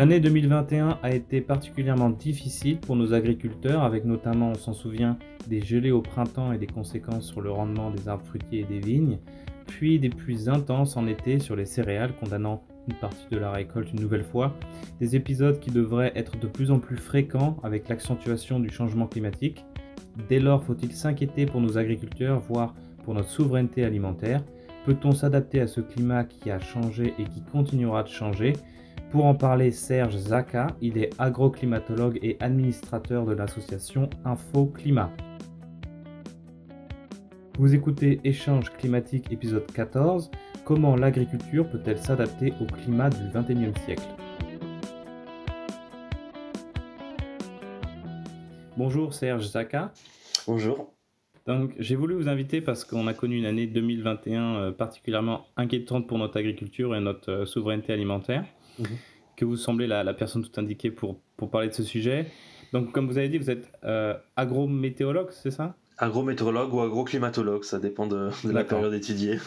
L'année 2021 a été particulièrement difficile pour nos agriculteurs, avec notamment, on s'en souvient, des gelées au printemps et des conséquences sur le rendement des arbres fruitiers et des vignes, puis des pluies intenses en été sur les céréales, condamnant une partie de la récolte une nouvelle fois, des épisodes qui devraient être de plus en plus fréquents avec l'accentuation du changement climatique. Dès lors, faut-il s'inquiéter pour nos agriculteurs, voire pour notre souveraineté alimentaire? Peut-on s'adapter à ce climat qui a changé et qui continuera de changer? Pour en parler, Serge Zaka, il est agroclimatologue et administrateur de l'association Info Climat. Vous écoutez Échange climatique épisode 14, comment l'agriculture peut-elle s'adapter au climat du 21e siècle? Bonjour Serge Zaka. Bonjour. Donc j'ai voulu vous inviter parce qu'on a connu une année 2021 euh, particulièrement inquiétante pour notre agriculture et notre euh, souveraineté alimentaire. Mhm. Que vous semblez la, personne tout indiquée pour, pour parler de ce sujet. Donc, comme vous avez dit, vous êtes euh, agrométéorologue, c'est ça? Agrométéorologue ou agroclimatologue, ça dépend de, la période étudiée.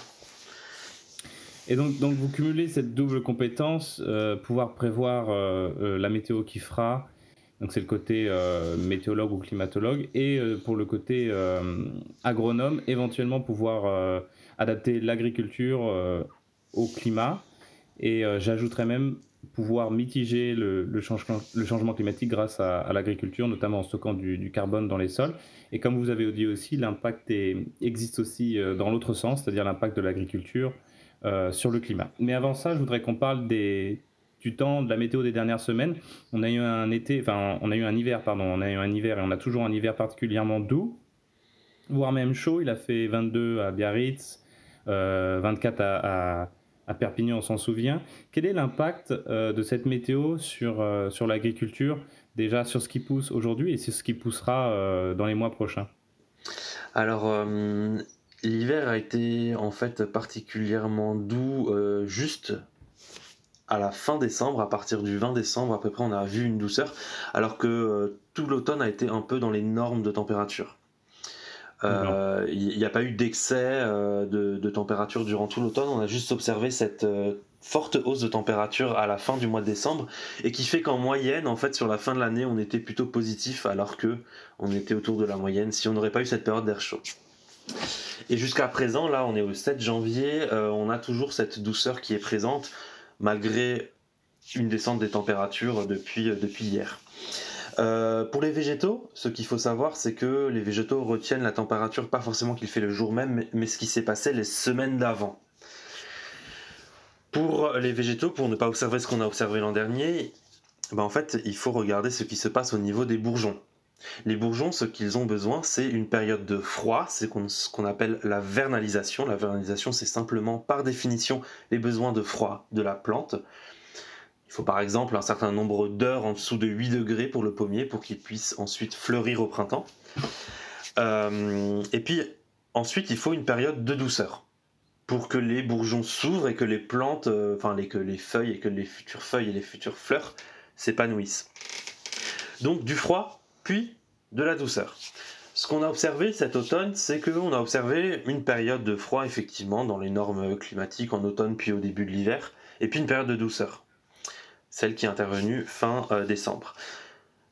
Et donc, donc, vous cumulez cette double compétence, euh, pouvoir prévoir euh, la météo qui fera, donc c'est le côté météorologue ou climatologue, et pour le côté agronome, éventuellement pouvoir adapter l'agriculture au climat. Et euh, j'ajouterais même pouvoir mitiger le, changement, climatique grâce à, l'agriculture, notamment en stockant du, carbone dans les sols. Et comme vous avez dit aussi, l'impact existe aussi euh, dans l'autre sens, c'est-à-dire l'impact de l'agriculture euh, sur le climat. Mais avant ça, je voudrais qu'on parle des, du temps, de la météo des dernières semaines. On a eu un été, enfin, on a eu un hiver, pardon, on a eu un hiver et on a toujours un hiver particulièrement doux, voire même chaud. Il a fait 22 à Biarritz, 24 à à Perpignan, on s'en souvient. Quel est l'impact euh, de cette météo sur, euh, sur l'agriculture, déjà sur ce qui pousse aujourd'hui et sur ce qui poussera euh, dans les mois prochains? Alors, l'hiver a été en fait particulièrement doux juste à la fin décembre, à partir du 20 décembre à peu près, on a vu une douceur, alors que tout l'automne a été un peu dans les normes de température. Euh, il n'y a pas eu d'excès euh, de, température durant tout l'automne. On a juste observé cette euh, forte hausse de température à la fin du mois de décembre et qui fait qu'en moyenne, en fait, sur la fin de l'année, on était plutôt positif alors que on était autour de la moyenne si on n'aurait pas eu cette période d'air chaud. Et jusqu'à présent, là, on est au 7 janvier, on a toujours cette douceur qui est présente malgré une descente des températures depuis, depuis hier. Euh, pour les végétaux, ce qu'il faut savoir, c'est que les végétaux retiennent la température, pas forcément qu'il fait le jour même, mais, ce qui s'est passé les semaines d'avant. Pour les végétaux, pour ne pas observer ce qu'on a observé l'an dernier, ben en fait, il faut regarder ce qui se passe au niveau des bourgeons. Les bourgeons, ce qu'ils ont besoin, c'est une période de froid, c'est ce qu'on appelle la vernalisation. La vernalisation, c'est simplement, par définition, les besoins de froid de la plante. Il faut par exemple un certain nombre d'heures en dessous de 8 degrés pour le pommier pour qu'il puisse ensuite fleurir au printemps. Euh, et puis ensuite, il faut une période de douceur pour que les bourgeons s'ouvrent et que les plantes, euh, enfin que les feuilles et que les futures feuilles et les futures fleurs s'épanouissent. Donc du froid, puis de la douceur. Ce qu'on a observé cet automne, c'est qu'on a observé une période de froid effectivement dans les normes climatiques en automne puis au début de l'hiver, et puis une période de douceur celle qui est intervenue fin euh, décembre.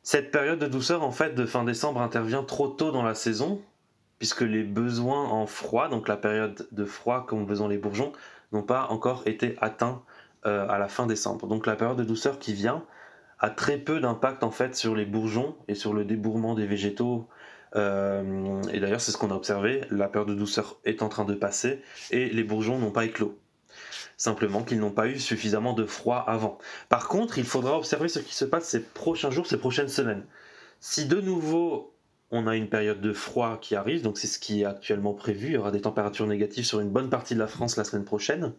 Cette période de douceur, en fait, de fin décembre intervient trop tôt dans la saison, puisque les besoins en froid, donc la période de froid qu'ont besoin les bourgeons, n'ont pas encore été atteints euh, à la fin décembre. Donc la période de douceur qui vient a très peu d'impact en fait sur les bourgeons et sur le débourrement des végétaux. Euh, et d'ailleurs, c'est ce qu'on a observé. La période de douceur est en train de passer et les bourgeons n'ont pas éclos simplement qu'ils n'ont pas eu suffisamment de froid avant. Par contre, il faudra observer ce qui se passe ces prochains jours, ces prochaines semaines. Si de nouveau on a une période de froid qui arrive, donc c'est ce qui est actuellement prévu, il y aura des températures négatives sur une bonne partie de la France la semaine prochaine,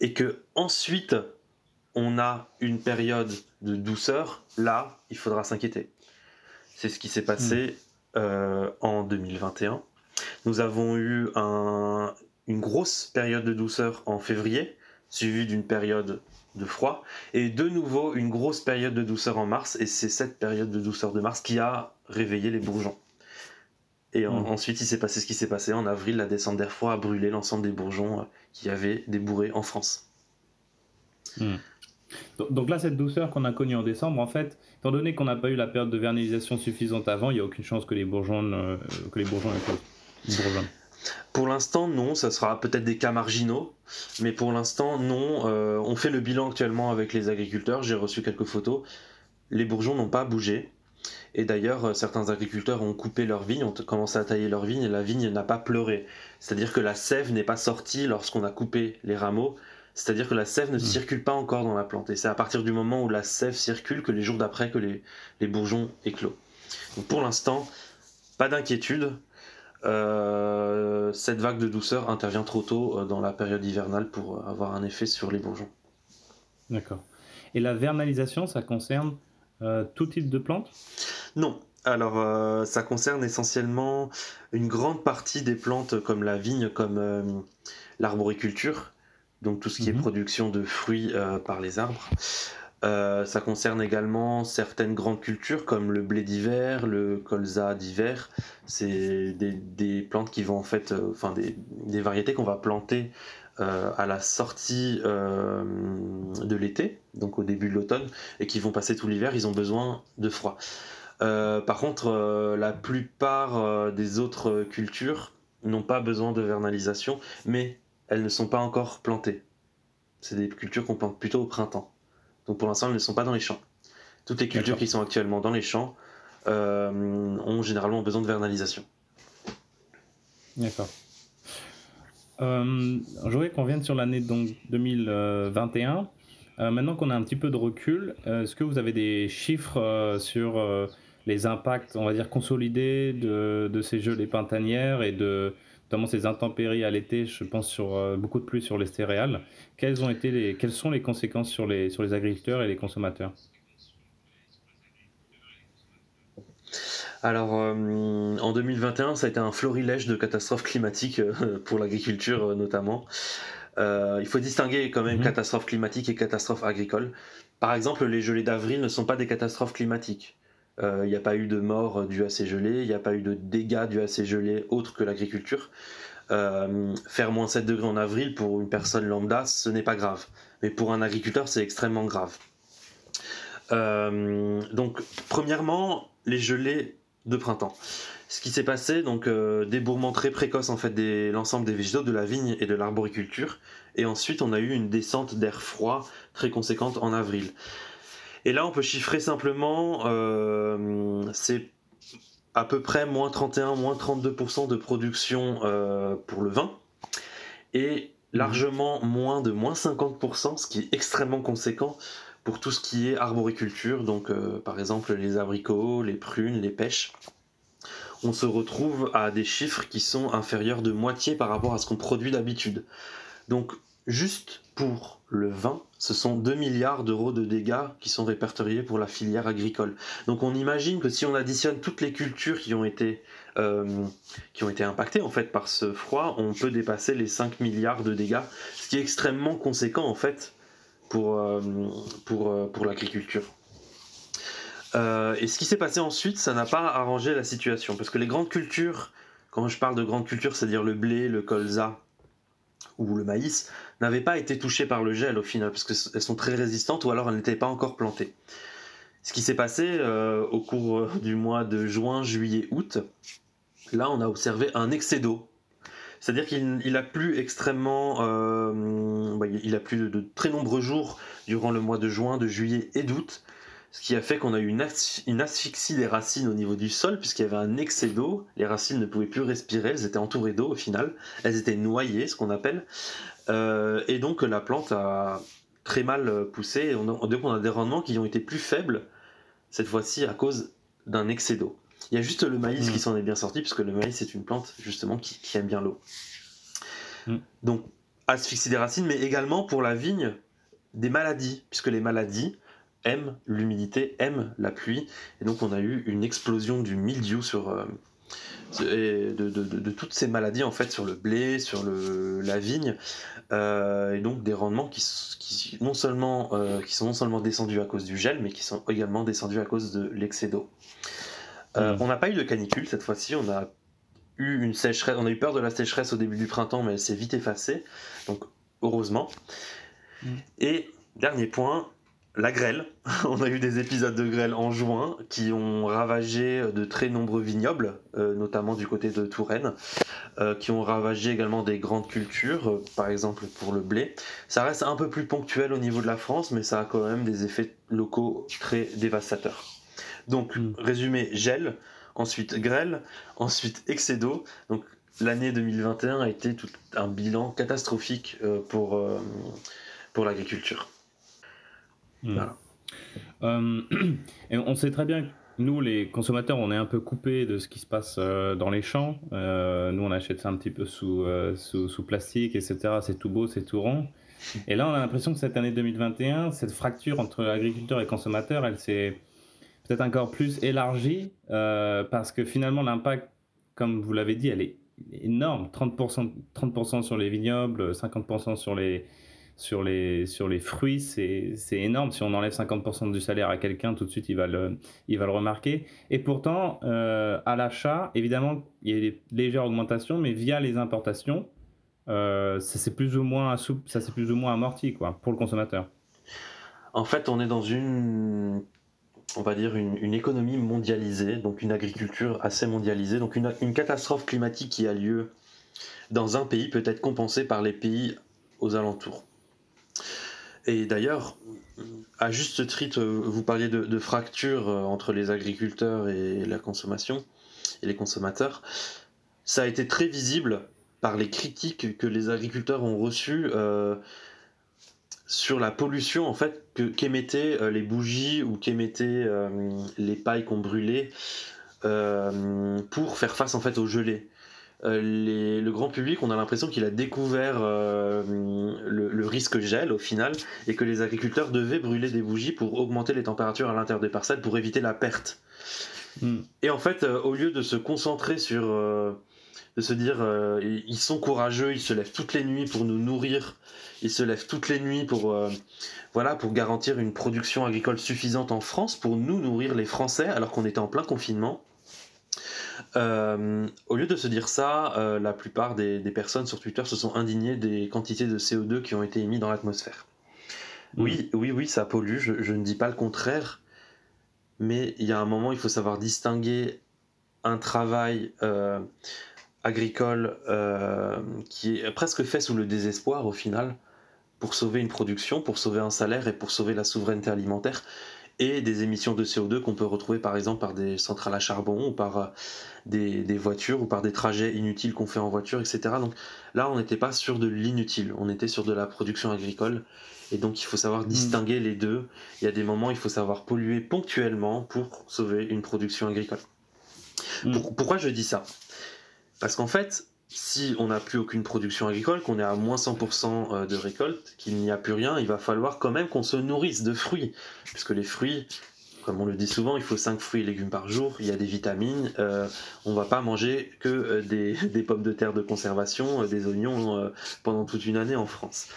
et que ensuite on a une période de douceur, là il faudra s'inquiéter. C'est ce qui s'est passé hmm. euh, en 2021. Nous avons eu un, une grosse période de douceur en février, suivie d'une période de froid, et de nouveau une grosse période de douceur en mars, et c'est cette période de douceur de mars qui a réveillé les bourgeons. Et hmm. ensuite, il s'est passé ce qui s'est passé. En avril, la descente d'air froid a brûlé l'ensemble des bourgeons euh, qui avaient débourré en France. Hmm. Donc là, cette douceur qu'on a connue en décembre, en fait, étant donné qu'on n'a pas eu la période de vernilisation suffisante avant, il n'y a aucune chance que les bourgeons, euh, que les bourgeons Pour l'instant, non. Ça sera peut-être des cas marginaux, mais pour l'instant, non. Euh, on fait le bilan actuellement avec les agriculteurs. J'ai reçu quelques photos. Les bourgeons n'ont pas bougé. Et d'ailleurs, euh, certains agriculteurs ont coupé leur vigne, ont commencé à tailler leur vigne, et la vigne n'a pas pleuré. C'est-à-dire que la sève n'est pas sortie lorsqu'on a coupé les rameaux. C'est-à-dire que la sève ne hmm. circule pas encore dans la plante. Et c'est à partir du moment où la sève circule que les jours d'après que les, bourgeons éclosent. Donc pour l'instant, pas d'inquiétude. Euh, cette vague de douceur intervient trop tôt euh, dans la période hivernale pour avoir un effet sur les bourgeons. D'accord. Et la vernalisation, ça concerne euh, tout type de plantes? Non. Alors, euh, ça concerne essentiellement une grande partie des plantes comme la vigne, comme euh, l'arboriculture, donc tout ce qui est mhm. production de fruits par les arbres. Ça concerne également certaines grandes cultures comme le blé d'hiver, le colza d'hiver. C'est des, plantes qui vont en fait, enfin des, variétés qu'on va planter euh, à la sortie euh, de l'été, donc au début de l'automne, et qui vont passer tout l'hiver, ils ont besoin de froid. Euh, par contre, la plupart des autres cultures n'ont pas besoin de vernalisation, mais elles ne sont pas encore plantées. C'est des cultures qu'on plante plutôt au printemps. Donc pour l'instant, elles ne sont pas dans les champs. Toutes les cultures qui sont actuellement dans les champs ont généralement besoin de vernalisation. D'accord. Euh, je voudrais qu'on vienne sur l'année 2021. Euh, maintenant qu'on a un petit peu de recul, euh, est-ce que vous avez des chiffres sur les impacts, on va dire, consolidés de, de ces gelées pintanières et de notamment ces intempéries à l'été, je pense sur beaucoup de pluie sur les céréales. Quelles, ont été les, quelles sont les conséquences sur les, sur les agriculteurs et les consommateurs? Alors, euh, en 2021, ça a été un florilège de catastrophes climatiques euh, pour l'agriculture euh, notamment. il faut distinguer quand même mhm. catastrophes climatiques et catastrophes agricoles. Par exemple, les gelées d'avril ne sont pas des catastrophes climatiques. Il n'y a pas eu de morts dues à ces gelées, il n'y a pas eu de dégâts dus à ces gelées autres que l'agriculture. faire moins 7 degrés en avril pour une personne lambda, ce n'est pas grave. Mais pour un agriculteur, c'est extrêmement grave. donc, premièrement, les gelées de printemps. Ce qui s'est passé, donc euh, débourrement très précoce en fait de l'ensemble des végétaux, de la vigne et de l'arboriculture, et ensuite on a eu une descente d'air froid très conséquente en avril. Et là on peut chiffrer simplement, euh, c'est à peu près moins 31, moins 32% de production euh, pour le vin, et largement moins de moins 50%, ce qui est extrêmement conséquent pour tout ce qui est arboriculture, donc euh, par exemple les abricots, les prunes, les pêches, on se retrouve à des chiffres qui sont inférieurs de moitié par rapport à ce qu'on produit d'habitude. Donc juste pour le vin, ce sont 2 milliards d'euros de dégâts qui sont répertoriés pour la filière agricole. Donc on imagine que si on additionne toutes les cultures qui ont été, euh, qui ont été impactées en fait par ce froid, on peut dépasser les 5 milliards de dégâts, ce qui est extrêmement conséquent en fait pour, euh, pour, euh, pour l'agriculture. Et ce qui s'est passé ensuite, ça n'a pas arrangé la situation. Parce que les grandes cultures, quand je parle de grandes cultures, c'est-à-dire le blé, le colza ou le maïs, n'avaient pas été touchées par le gel au final, parce qu'elles sont très résistantes ou alors elles n'étaient pas encore plantées. Ce qui s'est passé au cours du mois de juin, juillet, août, là on a observé un excès d'eau c'est-à-dire qu'il a plu extrêmement, euh, il a plu de, très nombreux jours durant le mois de juin, de juillet et d'août, ce qui a fait qu'on a eu une, asphyxie des racines au niveau du sol, puisqu'il y avait un excès d'eau, les racines ne pouvaient plus respirer, elles étaient entourées d'eau au final, elles étaient noyées, ce qu'on appelle, euh, et donc la plante a très mal poussé, et on a, donc on a des rendements qui ont été plus faibles, cette fois-ci à cause d'un excès d'eau. Il y a juste le maïs qui mm. s'en est bien sorti, puisque le maïs c'est une plante justement qui, aime bien l'eau. Mm. Donc asphyxie des racines, mais également pour la vigne des maladies, puisque les maladies aiment l'humidité, aiment la pluie, et donc on a eu une explosion du mildiou sur euh, de, toutes ces maladies en fait sur le blé, sur le, la vigne, euh, et donc des rendements qui, non seulement, euh, qui sont non seulement descendus à cause du gel, mais qui sont également descendus à cause de l'excès d'eau. Euh, mm. On n'a pas eu de canicule cette fois-ci, on a eu une sécheresse, on a eu peur de la sécheresse au début du printemps, mais elle s'est vite effacée, donc heureusement. Mm. Et dernier point, la grêle. On a eu des épisodes de grêle en juin qui ont ravagé de très nombreux vignobles, euh, notamment du côté de Touraine, euh, qui ont ravagé également des grandes cultures, euh, par exemple pour le blé. Ça reste un peu plus ponctuel au niveau de la France, mais ça a quand même des effets locaux très dévastateurs. Donc, mm. résumé, gel, ensuite grêle, ensuite excès d'eau. Donc, l'année 2021 a été tout un bilan catastrophique pour, pour l'agriculture. Hmm. Euh, et on sait très bien que nous, les consommateurs, on est un peu coupés de ce qui se passe euh, dans les champs. Euh, nous, on achète ça un petit peu sous, sous, plastique, etc. C'est tout beau, c'est tout rond. Et là, on a l'impression que cette année 2021, cette fracture entre agriculteurs et consommateurs, elle s'est peut-être encore plus élargie parce que finalement, l'impact, comme vous l'avez dit, elle est énorme. 30%, 30 sur les vignobles, 50% sur les, sur les, sur les fruits, c'est énorme. Si on enlève 50% du salaire à quelqu'un, tout de suite, il va le, il va le remarquer. Et pourtant, euh, à l'achat, évidemment, il y a des légères augmentations, mais via les importations, euh, ça s'est plus, ou moins ça plus ou moins amorti quoi, pour le consommateur. En fait, on est dans une, on va dire, une, une économie mondialisée, donc une agriculture assez mondialisée. Donc une, une catastrophe climatique qui a lieu dans un pays peut être compensée par les pays aux alentours. Et d'ailleurs, à juste titre, vous parliez de, fracture euh, entre les agriculteurs et la consommation, et les consommateurs. Ça a été très visible par les critiques que les agriculteurs ont reçues euh, sur la pollution en fait qu'émettaient euh, les bougies ou qu'émettaient les pailles qu'on brûlait pour faire face en fait aux gelées. Euh, le grand public, on a l'impression qu'il a découvert euh, le, risque gel au final et que les agriculteurs devaient brûler des bougies pour augmenter les températures à l'intérieur des parcelles pour éviter la perte. Hmm. Et en fait, euh, au lieu de se concentrer sur, de se dire, ils sont courageux, ils se lèvent toutes les nuits pour nous nourrir, ils se lèvent toutes les nuits pour, voilà, pour garantir une production agricole suffisante en France, pour nous nourrir les Français alors qu'on était en plein confinement. Euh, au lieu de se dire ça, euh, la plupart des, personnes sur Twitter se sont indignées des quantités de CO2 qui ont été émises dans l'atmosphère. Mm. Oui, oui, oui, ça pollue, je, ne dis pas le contraire, mais il y a un moment, il faut savoir distinguer un travail euh, agricole qui est presque fait sous le désespoir au final, pour sauver une production, pour sauver un salaire et pour sauver la souveraineté alimentaire, et des émissions de CO2 qu'on peut retrouver par exemple par des centrales à charbon ou par euh, des, voitures ou par des trajets inutiles qu'on fait en voiture, etc. Donc là, on n'était pas sur de l'inutile, on était sur de la production agricole. Et donc il faut savoir hmm. distinguer les deux. Il y a des moments, il faut savoir polluer ponctuellement pour sauver une production agricole. Hmm. pourquoi je dis ça? Parce qu'en fait, si on n'a plus aucune production agricole, qu'on est à moins 100% euh, de récolte, qu'il n'y a plus rien, il va falloir quand même qu'on se nourrisse de fruits. Puisque les fruits, comme on le dit souvent, il faut 5 fruits et légumes par jour, il y a des vitamines, euh, on va pas manger que euh, des, pommes de terre de conservation, des oignons pendant toute une année en France.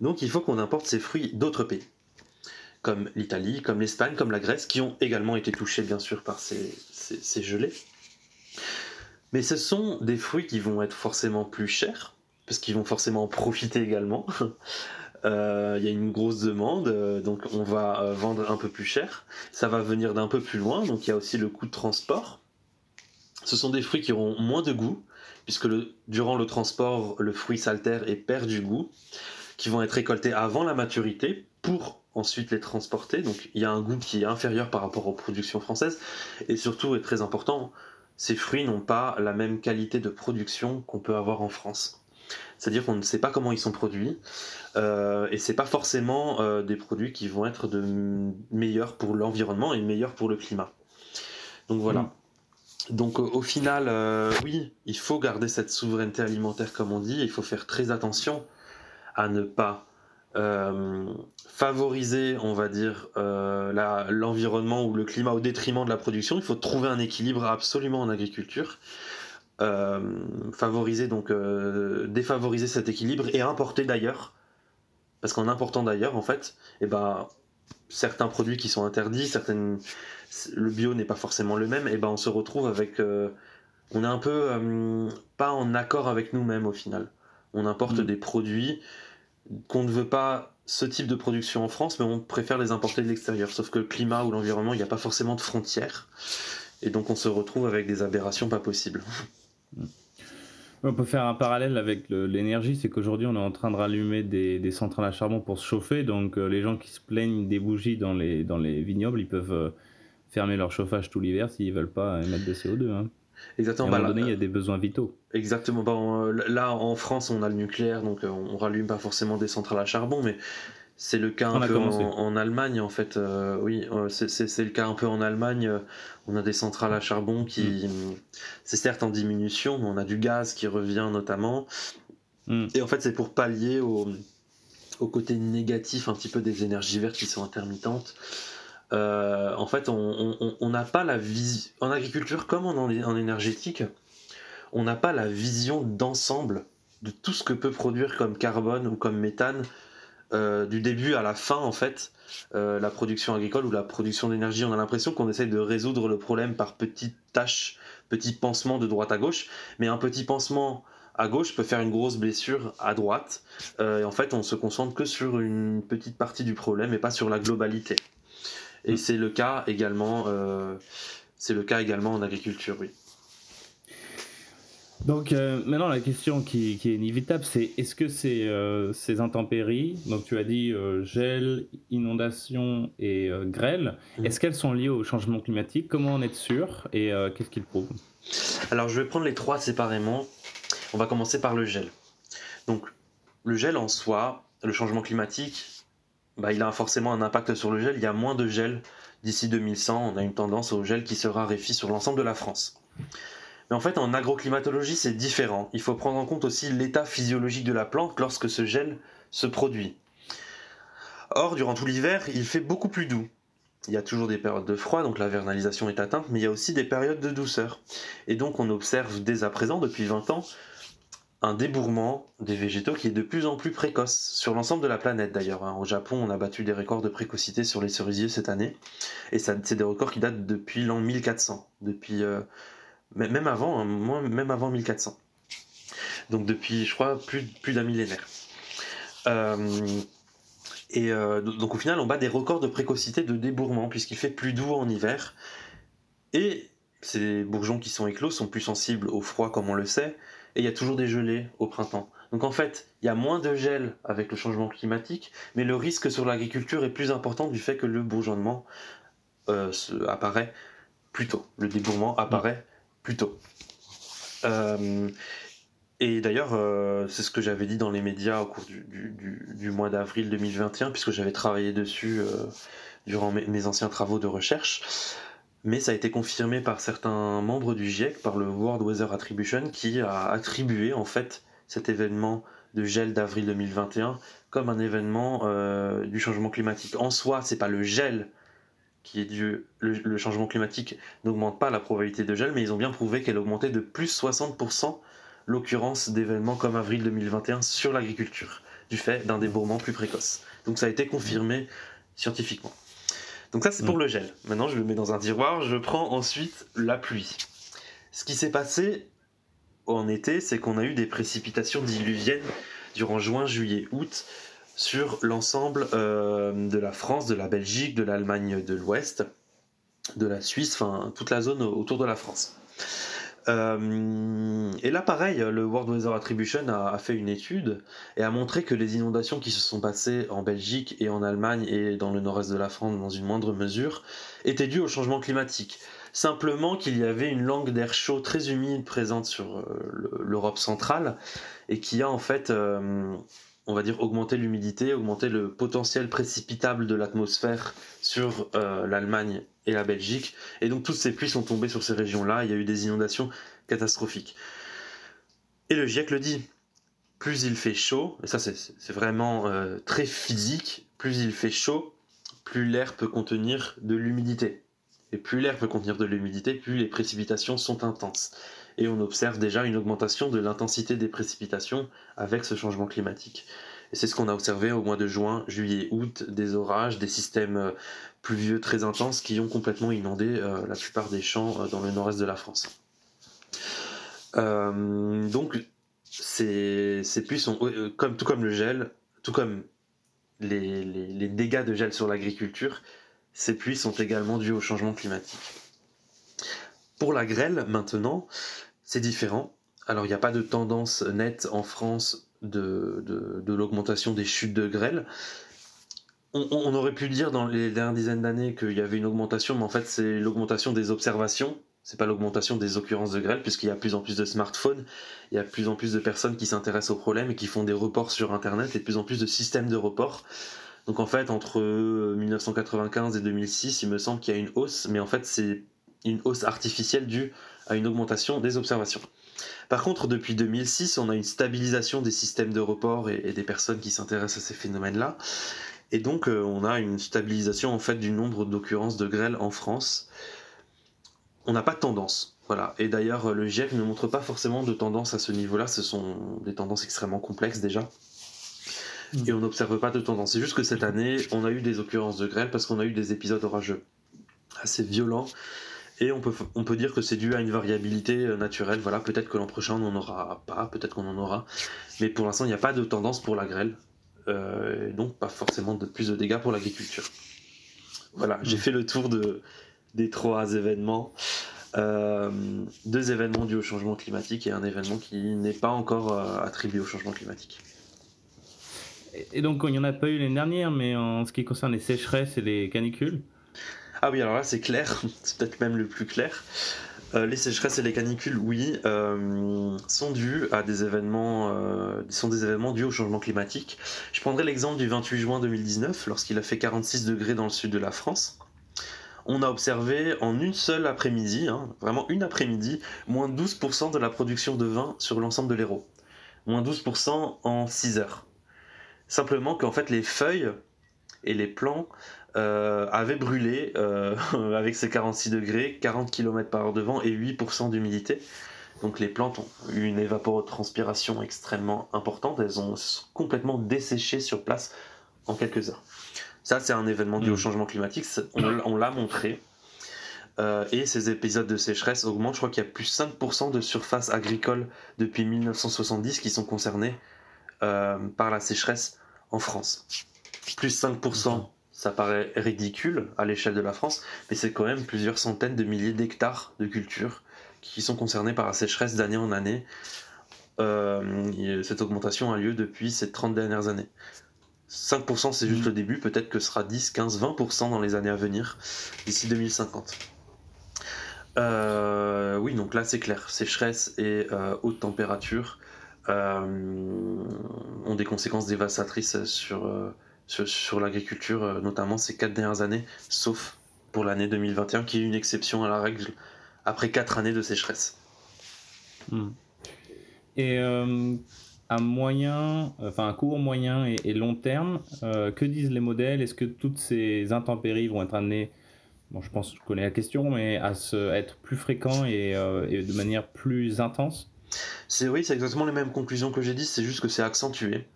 Donc il faut qu'on importe ces fruits d'autres pays, comme l'Italie, comme l'Espagne, comme la Grèce, qui ont également été touchés bien sûr par ces gelées. Mais ce sont des fruits qui vont être forcément plus chers, parce qu'ils vont forcément en profiter également. Euh, il y a une grosse demande, euh, donc on va euh, vendre un peu plus cher. Ça va venir d'un peu plus loin, donc il y a aussi le coût de transport. Ce sont des fruits qui auront moins de goût, puisque durant le transport, le fruit s'altère et perd du goût, qui vont être récoltés avant la maturité pour ensuite les transporter. Donc il y a un goût qui est inférieur par rapport aux productions françaises, et surtout, est très important, ces fruits n'ont pas la même qualité de production qu'on peut avoir en France. C'est-à-dire qu'on ne sait pas comment ils sont produits euh, et c'est pas forcément euh, des produits qui vont être de meilleurs pour l'environnement et meilleurs pour le climat. Donc voilà. Mm. Donc au final, euh, oui, il faut garder cette souveraineté alimentaire comme on dit. Il faut faire très attention à ne pas euh, favoriser, on va dire, euh, l'environnement ou le climat au détriment de la production. Il faut trouver un équilibre absolument en agriculture. Euh, favoriser donc défavoriser cet équilibre et importer d'ailleurs parce qu'en important d'ailleurs en fait et eh ben certains produits qui sont interdits certaines le bio n'est pas forcément le même et eh ben on se retrouve avec on est un peu pas en accord avec nous-mêmes au final on importe mm. des produits qu'on ne veut pas ce type de production en France, mais on préfère les importer de l'extérieur. Sauf que le climat ou l'environnement, il n'y a pas forcément de frontières. Et donc on se retrouve avec des aberrations pas possibles. On peut faire un parallèle avec l'énergie, c'est qu'aujourd'hui on est en train de rallumer des, centrales à charbon pour se chauffer, donc euh, les gens qui se plaignent des bougies dans les, vignobles, ils peuvent euh, fermer leur chauffage tout l'hiver s'ils veulent pas émettre de CO2. Hein. Exactement. à un moment bah, donné, il y a des besoins vitaux. Exactement. Bon, euh, là, en France, on a le nucléaire, donc on rallume pas forcément des centrales à charbon, mais c'est le cas un peu en, Allemagne, en fait. oui, c'est le cas un peu en Allemagne on a des centrales à charbon qui, mm. c'est certes en diminution, mais on a du gaz qui revient notamment. Mm. Et en fait, c'est pour pallier au, côté négatif un petit peu des énergies vertes qui sont intermittentes. Euh, en fait, on n'a pas la vision, en agriculture comme en, énergétique, on n'a pas la vision d'ensemble de tout ce que peut produire comme carbone ou comme méthane euh, du début à la fin, en fait, euh, la production agricole ou la production d'énergie, on a l'impression qu'on essaye de résoudre le problème par petites tâches, petits pansements de droite à gauche, mais un petit pansement à gauche peut faire une grosse blessure à droite. Et en fait, on se concentre que sur une petite partie du problème et pas sur la globalité. Et c'est le cas également. c'est le cas également en agriculture, oui. Donc euh, maintenant la question qui, est inévitable, c'est est-ce que ces, euh, ces, intempéries, donc tu as dit euh, gel, inondation et grêle, mm. est-ce qu'elles sont liées au changement climatique? Comment en être sûr? Et qu'est-ce qu'ils prouvent? Alors je vais prendre les trois séparément. On va commencer par le gel. Donc le gel en soi, le changement climatique, bah, il a forcément un impact sur le gel. Il y a moins de gel d'ici 2100. On a une tendance au gel qui se raréfie sur l'ensemble de la France. Mais en fait, en agroclimatologie, c'est différent. Il faut prendre en compte aussi l'état physiologique de la plante lorsque ce gel se produit. Or, durant tout l'hiver, il fait beaucoup plus doux. Il y a toujours des périodes de froid, donc la vernalisation est atteinte, mais il y a aussi des périodes de douceur. Et donc on observe dès à présent, depuis 20 ans, un débourrement des végétaux qui est de plus en plus précoce, sur l'ensemble de la planète d'ailleurs. Hein. Au Japon, on a battu des records de précocité sur les cerisiers cette année, et c'est des records qui datent depuis l'an 1400, depuis euh, même avant, hein, même avant 1400. Donc depuis, je crois, plus, plus d'un millénaire. Euh, et euh, donc au final, on bat des records de précocité de débourrement, puisqu'il fait plus doux en hiver. Et ces bourgeons qui sont éclos sont plus sensibles au froid, comme on le sait, et il y a toujours des gelées au printemps. Donc en fait, il y a moins de gel avec le changement climatique, mais le risque sur l'agriculture est plus important du fait que le bourgeonnement euh, apparaît plus tôt. Le débourrement apparaît plutôt. Euh, et d'ailleurs, euh, c'est ce que j'avais dit dans les médias au cours du, mois d'avril 2021, puisque j'avais travaillé dessus durant mes, anciens travaux de recherche. Mais ça a été confirmé par certains membres du GIEC, par le World Weather Attribution, qui a attribué en fait cet événement de gel d'avril 2021 comme un événement du changement climatique. En soi, c'est pas le gel qui est dû, le, changement climatique n'augmente pas la probabilité de gel, mais ils ont bien prouvé qu'elle augmentait de plus 60% l'occurrence d'événements comme avril 2021 sur l'agriculture, du fait d'un débourrement plus précoce. Donc ça a été confirmé scientifiquement. Donc ça c'est pour mm. le gel. Maintenant je le mets dans un tiroir, je prends ensuite la pluie. Ce qui s'est passé en été, c'est qu'on a eu des précipitations diluviennes durant juin, juillet, août, sur l'ensemble euh, de la France, de la Belgique, de l'Allemagne de l'Ouest, de la Suisse, enfin toute la zone autour de la France. Euh, et là, pareil, le World Weather Attribution a, fait une étude et a montré que les inondations qui se sont passées en Belgique et en Allemagne et dans le nord-est de la France dans une moindre mesure étaient dues au changement climatique. Simplement qu'il y avait une langue d'air chaud très humide présente sur euh, l'Europe centrale et qui a en fait on va dire, augmenter l'humidité, augmenter le potentiel précipitable de l'atmosphère sur euh, l'Allemagne et la Belgique. Et donc toutes ces pluies sont tombées sur ces régions-là, il y a eu des inondations catastrophiques. Et le GIEC le dit, plus il fait chaud, et ça c'est vraiment euh, très physique, plus il fait chaud, plus l'air peut contenir de l'humidité. Et plus l'air peut contenir de l'humidité, plus les précipitations sont intenses et on observe déjà une augmentation de l'intensité des précipitations avec ce changement climatique. Et c'est ce qu'on a observé au mois de juin, juillet, août, des orages, des systèmes euh, pluvieux très intenses qui ont complètement inondé euh, la plupart des champs euh, dans le nord-est de la France. donc ces, puits sont, tout comme le gel, tout comme les, les dégâts de gel sur l'agriculture, ces pluies sont également dues au changement climatique. Pour la grêle, maintenant, c'est différent. Alors, il n'y a pas de tendance nette en France de, de, l'augmentation des chutes de grêle. On, aurait pu dire dans les dernières dizaines d'années qu'il y avait une augmentation, mais en fait, c'est l'augmentation des observations. C'est pas l'augmentation des occurrences de grêle, puisqu'il y a plus en plus de smartphones, il y a plus en plus de personnes qui s'intéressent au problème et qui font des reports sur Internet et de plus en plus de systèmes de report. Donc en fait, entre 1995 et 2006, il me semble qu'il y a une hausse, mais en fait, c'est une hausse artificielle due à une augmentation des observations. Par contre, depuis 2006, on a une stabilisation des systèmes de report et, des personnes qui s'intéressent à ces phénomènes-là. Et donc, euh, on a une stabilisation en fait du nombre d'occurrences de grêle en France. On n'a pas de tendance. Voilà. Et d'ailleurs, le GIEC ne montre pas forcément de tendance à ce niveau-là. Ce sont des tendances extrêmement complexes déjà. Mm. Et on n'observe pas de tendance. C'est juste que cette année, on a eu des occurrences de grêle parce qu'on a eu des épisodes orageux assez violents et on peut, on peut dire que c'est dû à une variabilité euh, naturelle. Voilà, peut-être que l'an prochain on n'en aura pas, peut-être qu'on en aura. Mais pour l'instant, il n'y a pas de tendance pour la grêle. Euh, donc pas forcément de plus de dégâts pour l'agriculture. Voilà, j'ai hmm. fait le tour de, des trois événements. Euh, deux événements dus au changement climatique et un événement qui n'est pas encore attribué au changement climatique. Et donc il n'y en a pas eu l'année dernière, mais en ce qui concerne les sécheresses et les canicules, ah oui, alors là c'est clair, c'est peut-être même le plus clair. Euh, les sécheresses et les canicules, oui, euh, sont dus à des événements, euh, sont des événements dus au changement climatique. Je prendrai l'exemple du 28 juin 2019, lorsqu'il a fait 46 degrés dans le sud de la France. On a observé en une seule après-midi, hein, vraiment une après-midi, moins 12% de la production de vin sur l'ensemble de l'Hérault. Moins 12% en 6 heures. Simplement qu'en fait les feuilles et les plants euh, avait brûlé euh, avec ses 46 degrés, 40 km par heure de vent et 8% d'humidité. Donc les plantes ont eu une évapotranspiration extrêmement importante, elles ont complètement desséché sur place en quelques heures. Ça, c'est un événement dû au mm. changement climatique, on, l'a montré. Euh, et ces épisodes de sécheresse augmentent. Je crois qu'il y a plus 5% de surface agricole depuis 1970 qui sont concernées par la sécheresse en France. Plus 5% ça paraît ridicule à l'échelle de la France, mais c'est quand même plusieurs centaines de milliers d'hectares de cultures qui sont concernés par la sécheresse d'année en année. Euh, cette augmentation a lieu depuis ces 30 dernières années. 5% c'est juste mm. le début, peut-être que ce sera 10, 15, 20% dans les années à venir, d'ici 2050. Euh, oui, donc là c'est clair, sécheresse et euh, haute température ont des conséquences dévastatrices sur sur, l'agriculture, euh, notamment ces quatre dernières années, sauf pour l'année 2021, qui est une exception à la règle après quatre années de sécheresse. Hmm. Et euh, à moyen, enfin à court, moyen et, long terme, euh, que disent les modèles? Est-ce que toutes ces intempéries vont être amenées, bon, je pense que je connais la question, mais à se, être plus fréquents et, et de manière plus intense? C'est oui, c'est exactement les mêmes conclusions que j'ai dit, c'est juste que c'est accentué.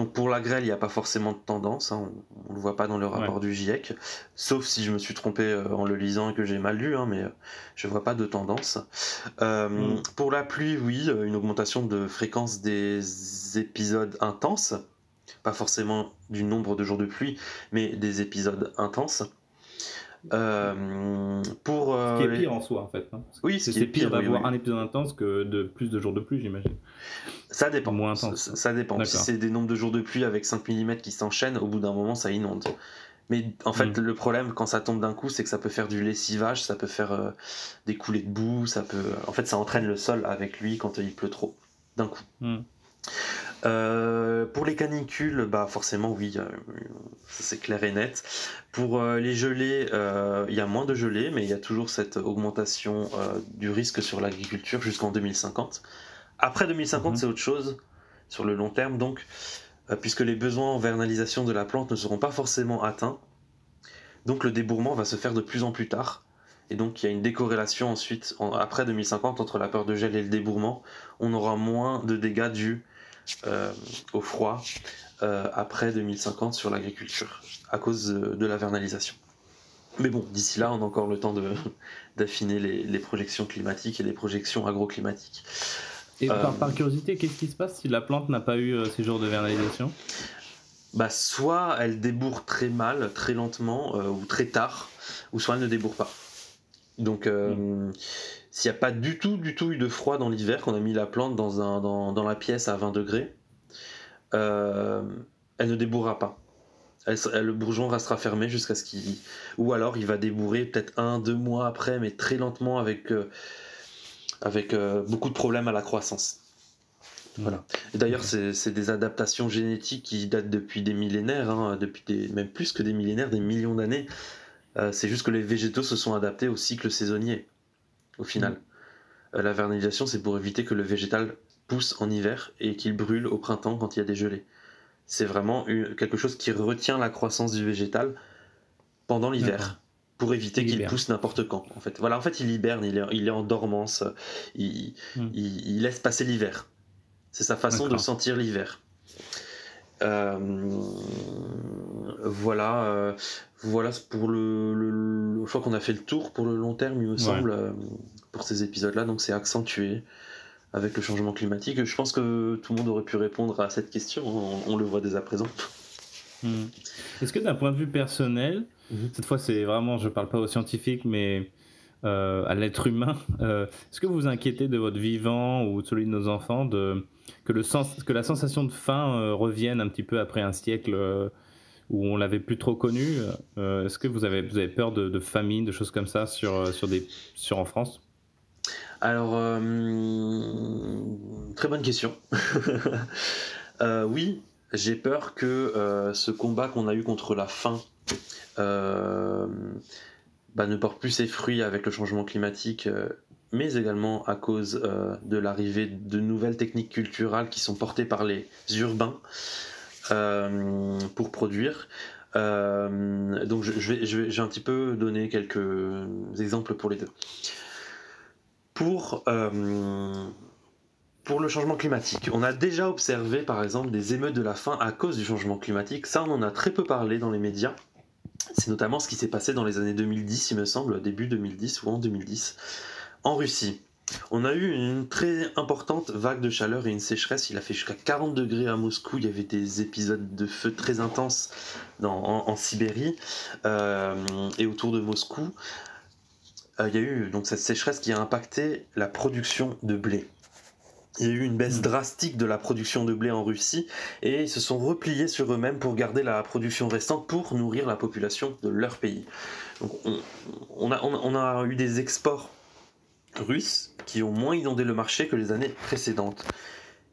Donc pour la grêle, il n'y a pas forcément de tendance, hein, on ne le voit pas dans le rapport du GIEC, sauf si je me suis trompé euh, en le lisant et que j'ai mal lu, hein, mais euh, je ne vois pas de tendance. Euh, mm. Pour la pluie, oui, une augmentation de fréquence des épisodes intenses, pas forcément du nombre de jours de pluie, mais des épisodes intenses. Euh, pour, ce qui est pire en soi en fait. Hein. Oui, c'est pire, d'avoir un épisode intense que de plus de jours de pluie, j'imagine. Ça dépend. Moins intense. Ça, dépend. Si c'est des nombres de jours de pluie avec 5 mm qui s'enchaînent, au bout d'un moment, ça inonde. Mais en fait, hmm. le problème quand ça tombe d'un coup, c'est que ça peut faire du lessivage, ça peut faire euh, des coulées de boue, ça peut. En fait, ça entraîne le sol avec lui quand il pleut trop, d'un coup. Hmm. Euh, pour les canicules, bah forcément oui, ça c'est clair et net. Pour euh, les gelées, il y a moins de gelées, mais il y a toujours cette augmentation du risque sur l'agriculture jusqu'en 2050. Après 2050, mhm. c'est autre chose, sur le long terme, donc, euh, puisque les besoins en vernalisation de la plante ne seront pas forcément atteints. Donc le débourrement va se faire de plus en plus tard. Et donc il y a une décorrélation ensuite, après 2050, entre la peur de gel et le débourement. On aura moins de dégâts dus euh, au froid euh, après 2050 sur l'agriculture, à cause de, la vernalisation. Mais bon, d'ici là, on a encore le temps d'affiner les, les, projections climatiques et les projections agroclimatiques. Et par, euh, curiosité, qu'est-ce qui se passe si la plante n'a pas eu euh, ces jours de vernalisation? Bah, soit elle débourre très mal, très lentement, ou très tard, ou soit elle ne débourre pas. Donc, mm. S'il n'y a pas du tout, du tout eu de froid dans l'hiver, qu'on a mis la plante dans, un, dans, dans, la pièce à 20 degrés, elle ne débourra pas le bourgeon restera fermé jusqu'à ce qu'il. Ou alors il va débourrer peut-être un, deux mois après, mais très lentement avec, euh, avec euh, beaucoup de problèmes à la croissance. Voilà. D'ailleurs, c'est des adaptations génétiques qui datent depuis des millénaires, hein, depuis des, même plus que des millénaires, des millions d'années. Euh, c'est juste que les végétaux se sont adaptés au cycle saisonnier, au final. Mm. la vernalisation, c'est pour éviter que le végétal pousse en hiver et qu'il brûle au printemps quand il y a des gelées c'est vraiment quelque chose qui retient la croissance du végétal pendant l'hiver pour éviter qu'il pousse n'importe quand. En fait, voilà, en fait, il hiberne, il est, il est en dormance, il, hmm. il, laisse passer l'hiver. C'est sa façon de sentir l'hiver. Euh, voilà, euh, voilà pour le, le, Je crois qu'on a fait le tour pour le long terme, il me semble, euh, pour ces épisodes-là. Donc c'est accentué avec le changement climatique. Je pense que tout le monde aurait pu répondre à cette question, on, le voit dès à présent. Hmm. Est-ce que d'un point de vue personnel, mhm. cette fois c'est vraiment, je ne parle pas aux scientifiques, mais euh, à l'être humain, euh, est-ce que vous vous inquiétez de votre vivant ou de celui de nos enfants, de, que, la sensation de faim euh, revienne un petit peu après un siècle où on l'avait plus trop connu Est-ce que vous avez, peur de, de, famine, de choses comme ça sur, sur en France? Alors, euh, très bonne question. Euh, oui, j'ai peur que euh, ce combat qu'on a eu contre la faim bah, ne porte plus ses fruits avec le changement climatique, mais également à cause de l'arrivée de nouvelles techniques culturelles qui sont portées par les urbains pour produire. donc je, vais, je vais un petit peu donner quelques exemples pour les deux pour, euh, pour le changement climatique. On a déjà observé par exemple des émeutes de la faim à cause du changement climatique. Ça, on en a très peu parlé dans les médias. C'est notamment ce qui s'est passé dans les années 2010, il me semble, début 2010 ou en 2010, en Russie. On a eu une très importante vague de chaleur et une sécheresse. Il a fait jusqu'à 40 degrés à Moscou. Il y avait des épisodes de feu très intenses en, Sibérie euh, et autour de Moscou. Euh, il y a eu donc cette sécheresse qui a impacté la production de blé. Il y a eu une baisse hmm. drastique de la production de blé en Russie et ils se sont repliés sur eux-mêmes pour garder la production restante pour nourrir la population de leur pays. Donc on, a, on a eu des exports russes qui ont moins inondé le marché que les années précédentes.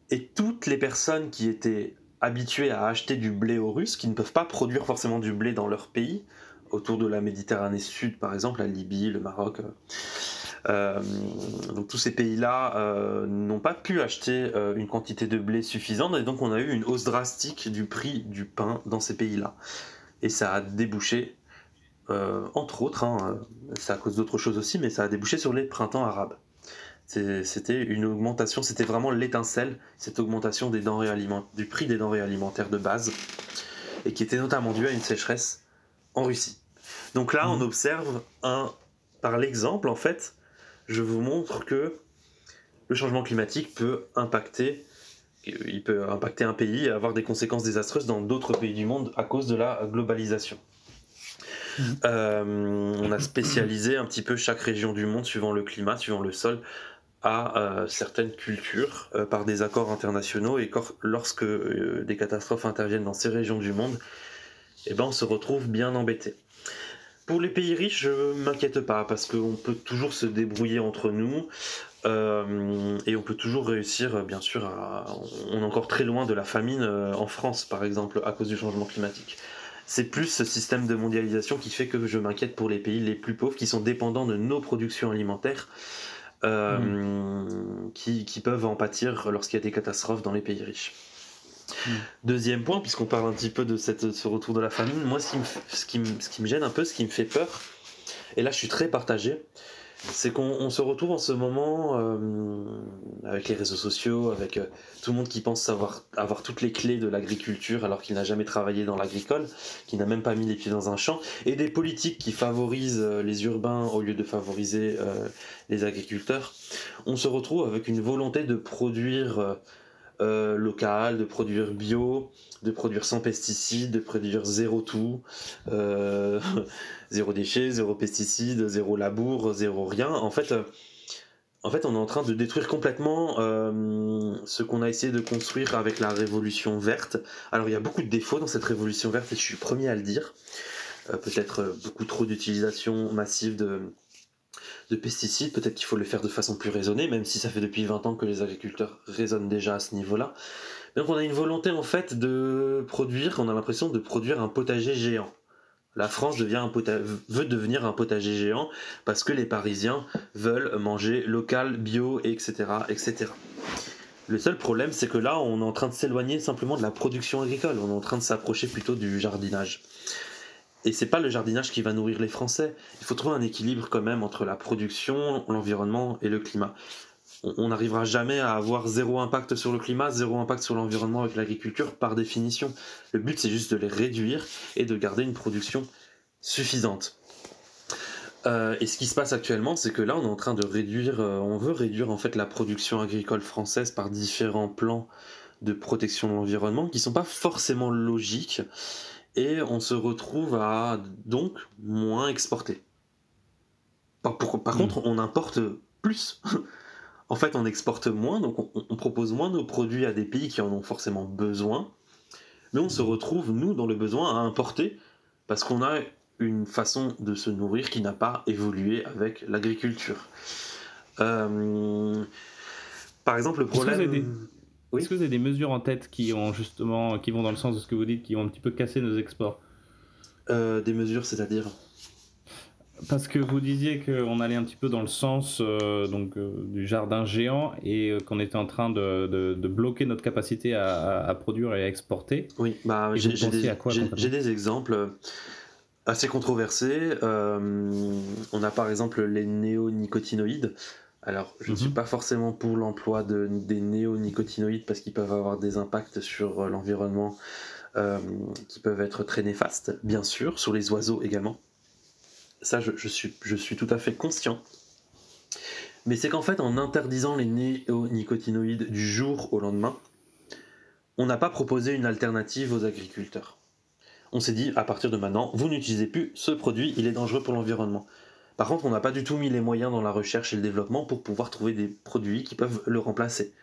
Et toutes les personnes qui étaient habituées à acheter du blé aux Russes, qui ne peuvent pas produire forcément du blé dans leur pays, autour de la Méditerranée Sud, par exemple, la Libye, le Maroc. Euh, donc tous ces pays-là euh, n'ont pas pu acheter euh, une quantité de blé suffisante et donc on a eu une hausse drastique du prix du pain dans ces pays-là. Et ça a débouché, entre autres, hein, c'est à cause d'autres choses aussi, mais ça a débouché sur les printemps arabes. C'était une augmentation, c'était vraiment l'étincelle, cette augmentation des denrées du prix des denrées alimentaires de base, et qui était notamment due à une sécheresse en Russie. Donc là, on mhm. observe un, par l'exemple, en fait, je vous montre que le changement climatique peut impacter, il peut impacter un pays et avoir des conséquences désastreuses dans d'autres pays du monde à cause de la globalisation. Euh, on a spécialisé un petit peu chaque région du monde suivant le climat, suivant le sol, à euh, certaines cultures euh, par des accords internationaux et lorsque des catastrophes interviennent dans ces régions du monde, eh ben on se retrouve bien embêté. Pour les pays riches, je m'inquiète pas parce qu'on peut toujours se débrouiller entre nous et on peut toujours réussir, bien sûr. On est encore très loin de la famine en France, par exemple, à cause du changement climatique. C'est plus ce système de mondialisation qui fait que je m'inquiète pour les pays les plus pauvres qui sont dépendants de nos productions alimentaires. Euh, mmh. qui, qui, peuvent en pâtir lorsqu'il y a des catastrophes dans les pays riches. Mm. Deuxième point, puisqu'on parle un petit peu de cette, ce retour de la famine, moi ce qui, me, ce, qui me, ce qui me gêne un peu, ce qui me fait peur, et là je suis très partagé, c'est qu'on se retrouve en ce moment euh, avec les réseaux sociaux, avec euh, tout le monde qui pense savoir avoir toutes les clés de l'agriculture alors qu'il n'a jamais travaillé dans l'agricole, qui n'a même pas mis les pieds dans un champ, et des politiques qui favorisent euh, les urbains au lieu de favoriser les agriculteurs. On se retrouve avec une volonté de produire local, de produire bio, de produire sans pesticides, de produire zéro tout, zéro déchet, zéro pesticides, zéro labour, zéro rien. En fait, en fait, on est en train de détruire complètement ce qu'on a essayé de construire avec la révolution verte. Alors, il y a beaucoup de défauts dans cette révolution verte et je suis premier à le dire. Peut-être beaucoup trop d'utilisation massive de, de pesticides, peut-être qu'il faut le faire de façon plus raisonnée, même si ça fait depuis 20 ans que les agriculteurs raisonnent déjà à ce niveau-là. Donc on a une volonté en fait de produire, on a l'impression de produire un potager géant. La France veut devenir un potager géant parce que les Parisiens veulent manger local, bio, etc., etc. Le seul problème, c'est que là, on est en train de s'éloigner simplement de la production agricole. On est en train de s'approcher plutôt du jardinage. Et c'est pas le jardinage qui va nourrir les Français. Il faut trouver un équilibre quand même entre la production, l'environnement et le climat. On n'arrivera jamais à avoir zéro impact sur le climat, zéro impact sur l'environnement avec l'agriculture par définition. Le but c'est juste de les réduire et de garder une production suffisante. Euh, et ce qui se passe actuellement, c'est que là, on est en train de réduire, euh, on veut réduire en fait la production agricole française par différents plans de protection de l'environnement qui sont pas forcément logiques et on se retrouve à donc moins exporter. Par, hmm. contre, on importe plus. en fait, on exporte moins, donc on, propose moins nos produits à des pays qui en ont forcément besoin, mais on se retrouve, nous, dans le besoin à importer parce qu'on a une façon de se nourrir qui n'a pas évolué avec l'agriculture. Euh, par exemple, le problème... Est-ce que vous avez des mesures en tête qui ont justement, qui vont dans le sens de ce que vous dites, qui ont un petit peu cassé nos exports? Euh, Des mesures, c'est-à-dire? Parce que vous disiez qu'on allait un petit peu dans le sens euh, donc euh, du jardin géant et qu'on était en train de, bloquer notre capacité à, produire et à exporter. Oui, bah, j'ai des, des, exemples assez controversés. on a par exemple les néonicotinoïdes. Alors, je ne suis mhm. pas forcément pour l'emploi de, des néonicotinoïdes parce qu'ils peuvent avoir des impacts sur euh, l'environnement euh, qui peuvent être très néfastes, bien sûr, sur les oiseaux également. Ça, je, suis, je suis tout à fait conscient. Mais c'est qu'en fait, en interdisant les néonicotinoïdes du jour au lendemain, on n'a pas proposé une alternative aux agriculteurs. On s'est dit, à partir de maintenant, vous n'utilisez plus ce produit, il est dangereux pour l'environnement. Par contre, on n'a pas du tout mis les moyens dans la recherche et le développement pour pouvoir trouver des produits qui peuvent le remplacer.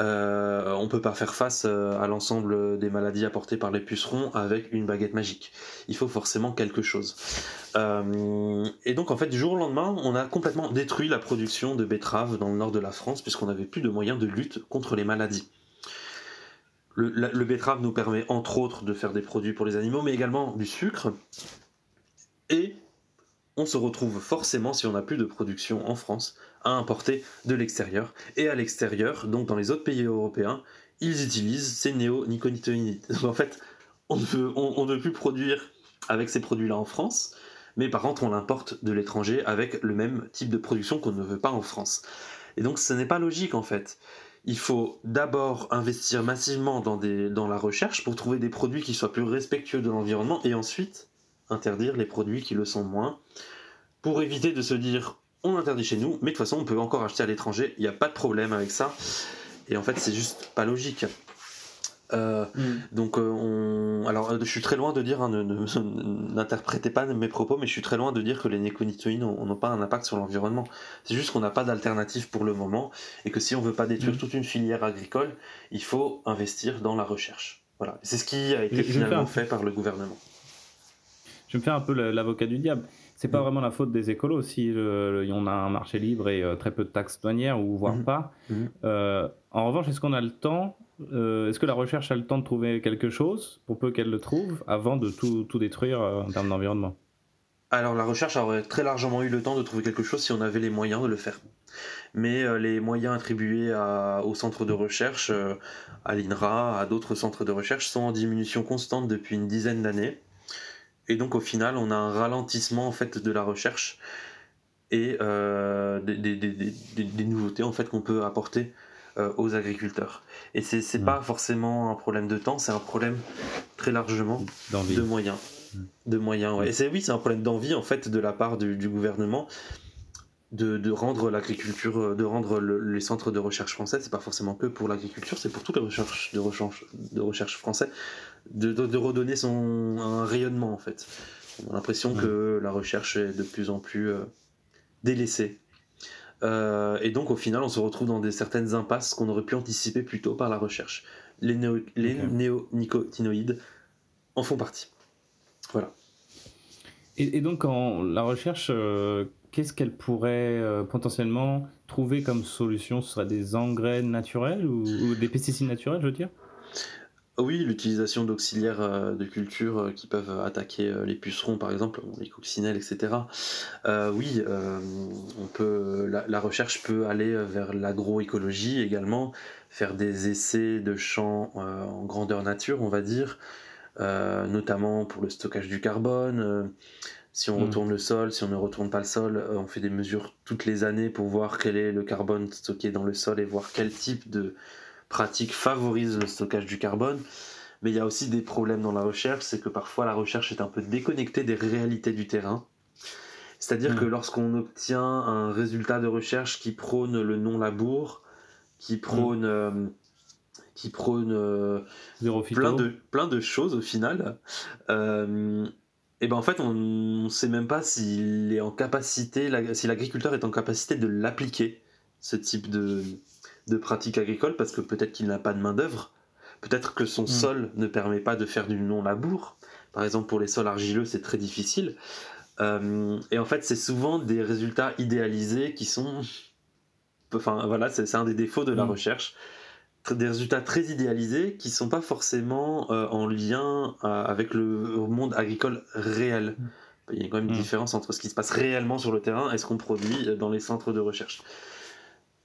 Euh, on ne peut pas faire face euh, à l'ensemble des maladies apportées par les pucerons avec une baguette magique. Il faut forcément quelque chose. Euh, et donc en fait, du jour au lendemain, on a complètement détruit la production de betteraves dans le nord de la France puisqu'on n'avait plus de moyens de lutte contre les maladies. Le, le betterave nous permet entre autres de faire des produits pour les animaux, mais également du sucre. Et on se retrouve forcément, si on n'a plus de production en France, à importer de l'extérieur. Et à l'extérieur, donc dans les autres pays européens, ils utilisent ces néonicotinoïdes. En fait, on ne, ne plus produire avec ces produits-là en France, mais par contre, on l'importe de l'étranger avec le même type de production qu'on ne veut pas en France. Et donc, ce n'est pas logique en fait. Il faut d'abord investir massivement dans la recherche pour trouver des produits qui soient plus respectueux de l'environnement et ensuite interdire les produits qui le sont moins, pour éviter de se dire on interdit chez nous, mais de toute façon on peut encore acheter à l'étranger, il n'y a pas de problème avec ça. Et en fait c'est juste pas logique. Euh, mm. Donc euh, on... alors je suis très loin de dire, hein, n'interprétez pas mes propos, mais je suis très loin de dire que les néconitoïdes n'ont pas un impact sur l'environnement. C'est juste qu'on n'a pas d'alternative pour le moment et que si on veut pas détruire mm. toute une filière agricole, il faut investir dans la recherche. Voilà, c'est ce qui a été finalement fait par le gouvernement je me fais un peu l'avocat du diable. C'est pas mm. vraiment la faute des écolos si on a un marché libre et euh, très peu de taxes douanières ou voire mm. pas. Mm. Euh, en revanche, est-ce qu'on a le temps euh, Est-ce que la recherche a le temps de trouver quelque chose pour peu qu'elle le trouve avant de tout, tout détruire en termes d'environnement? Alors la recherche aurait très largement eu le temps de trouver quelque chose si on avait les moyens de le faire. Mais les moyens attribués au centre de recherche, à l'INRA, à d'autres centres de recherche, sont en diminution constante depuis une dizaine d'années. Et donc au final, on a un ralentissement en fait de la recherche et euh, des, nouveautés en fait qu'on peut apporter euh, aux agriculteurs. Et c'est n'est mm. pas forcément un problème de temps, c'est un problème très largement de moyens. Mm. De moyens, Et c'est oui, c'est un problème d'envie en fait de la part du, gouvernement. De, rendre l'agriculture, euh, de rendre les centres de recherche français, c'est pas forcément que pour l'agriculture, c'est pour toutes les recherches de recherche, de recherche français, de, redonner son un rayonnement en fait. On a l'impression que la recherche est de plus en plus euh, délaissée. Euh, et donc au final, on se retrouve dans des certaines impasses qu'on aurait pu anticiper plus tôt par la recherche. Les, les néonicotinoïdes en font partie. Voilà. Et, donc, en la recherche, qu'est-ce qu'elle pourrait euh, potentiellement trouver comme solution? Ce serait des engrais naturels ou, des pesticides naturels, je veux dire? Oui, l'utilisation d'auxiliaires euh, de culture euh, qui peuvent attaquer les pucerons, par exemple, les coccinelles, etc. oui, on peut, la, la, recherche peut aller vers l'agroécologie également, faire des essais de champs en grandeur nature, on va dire, notamment pour le stockage du carbone si on hmm. retourne le sol, si on ne retourne pas le sol, euh, on fait des mesures toutes les années pour voir quel est le carbone stocké dans le sol et voir quel type de pratique favorise le stockage du carbone. Mais il y a aussi des problèmes dans la recherche, c'est que parfois la recherche est un peu déconnectée des réalités du terrain. C'est-à-dire que hmm. lorsqu'on obtient un résultat de recherche qui prône le non-labour, qui prône, hmm. euh, qui prône euh, plein, de, plein de choses au final, et ben en fait, on ne sait même pas s'il est en capacité, si l'agriculteur est en capacité de l'appliquer, ce type de, de pratique agricole, parce que peut-être qu'il n'a pas de main-d'œuvre, peut-être que son hmm. sol ne permet pas de faire du non-labour. Par exemple, pour les sols argileux, c'est très difficile. Euh, et en fait, c'est souvent des résultats idéalisés qui sont. Enfin, voilà, c'est un des défauts de la hmm. recherche des résultats très idéalisés qui sont pas forcément euh, en lien euh, avec le monde agricole réel. Mm. Il y a quand même une mm. différence entre ce qui se passe réellement sur le terrain et ce qu'on produit dans les centres de recherche.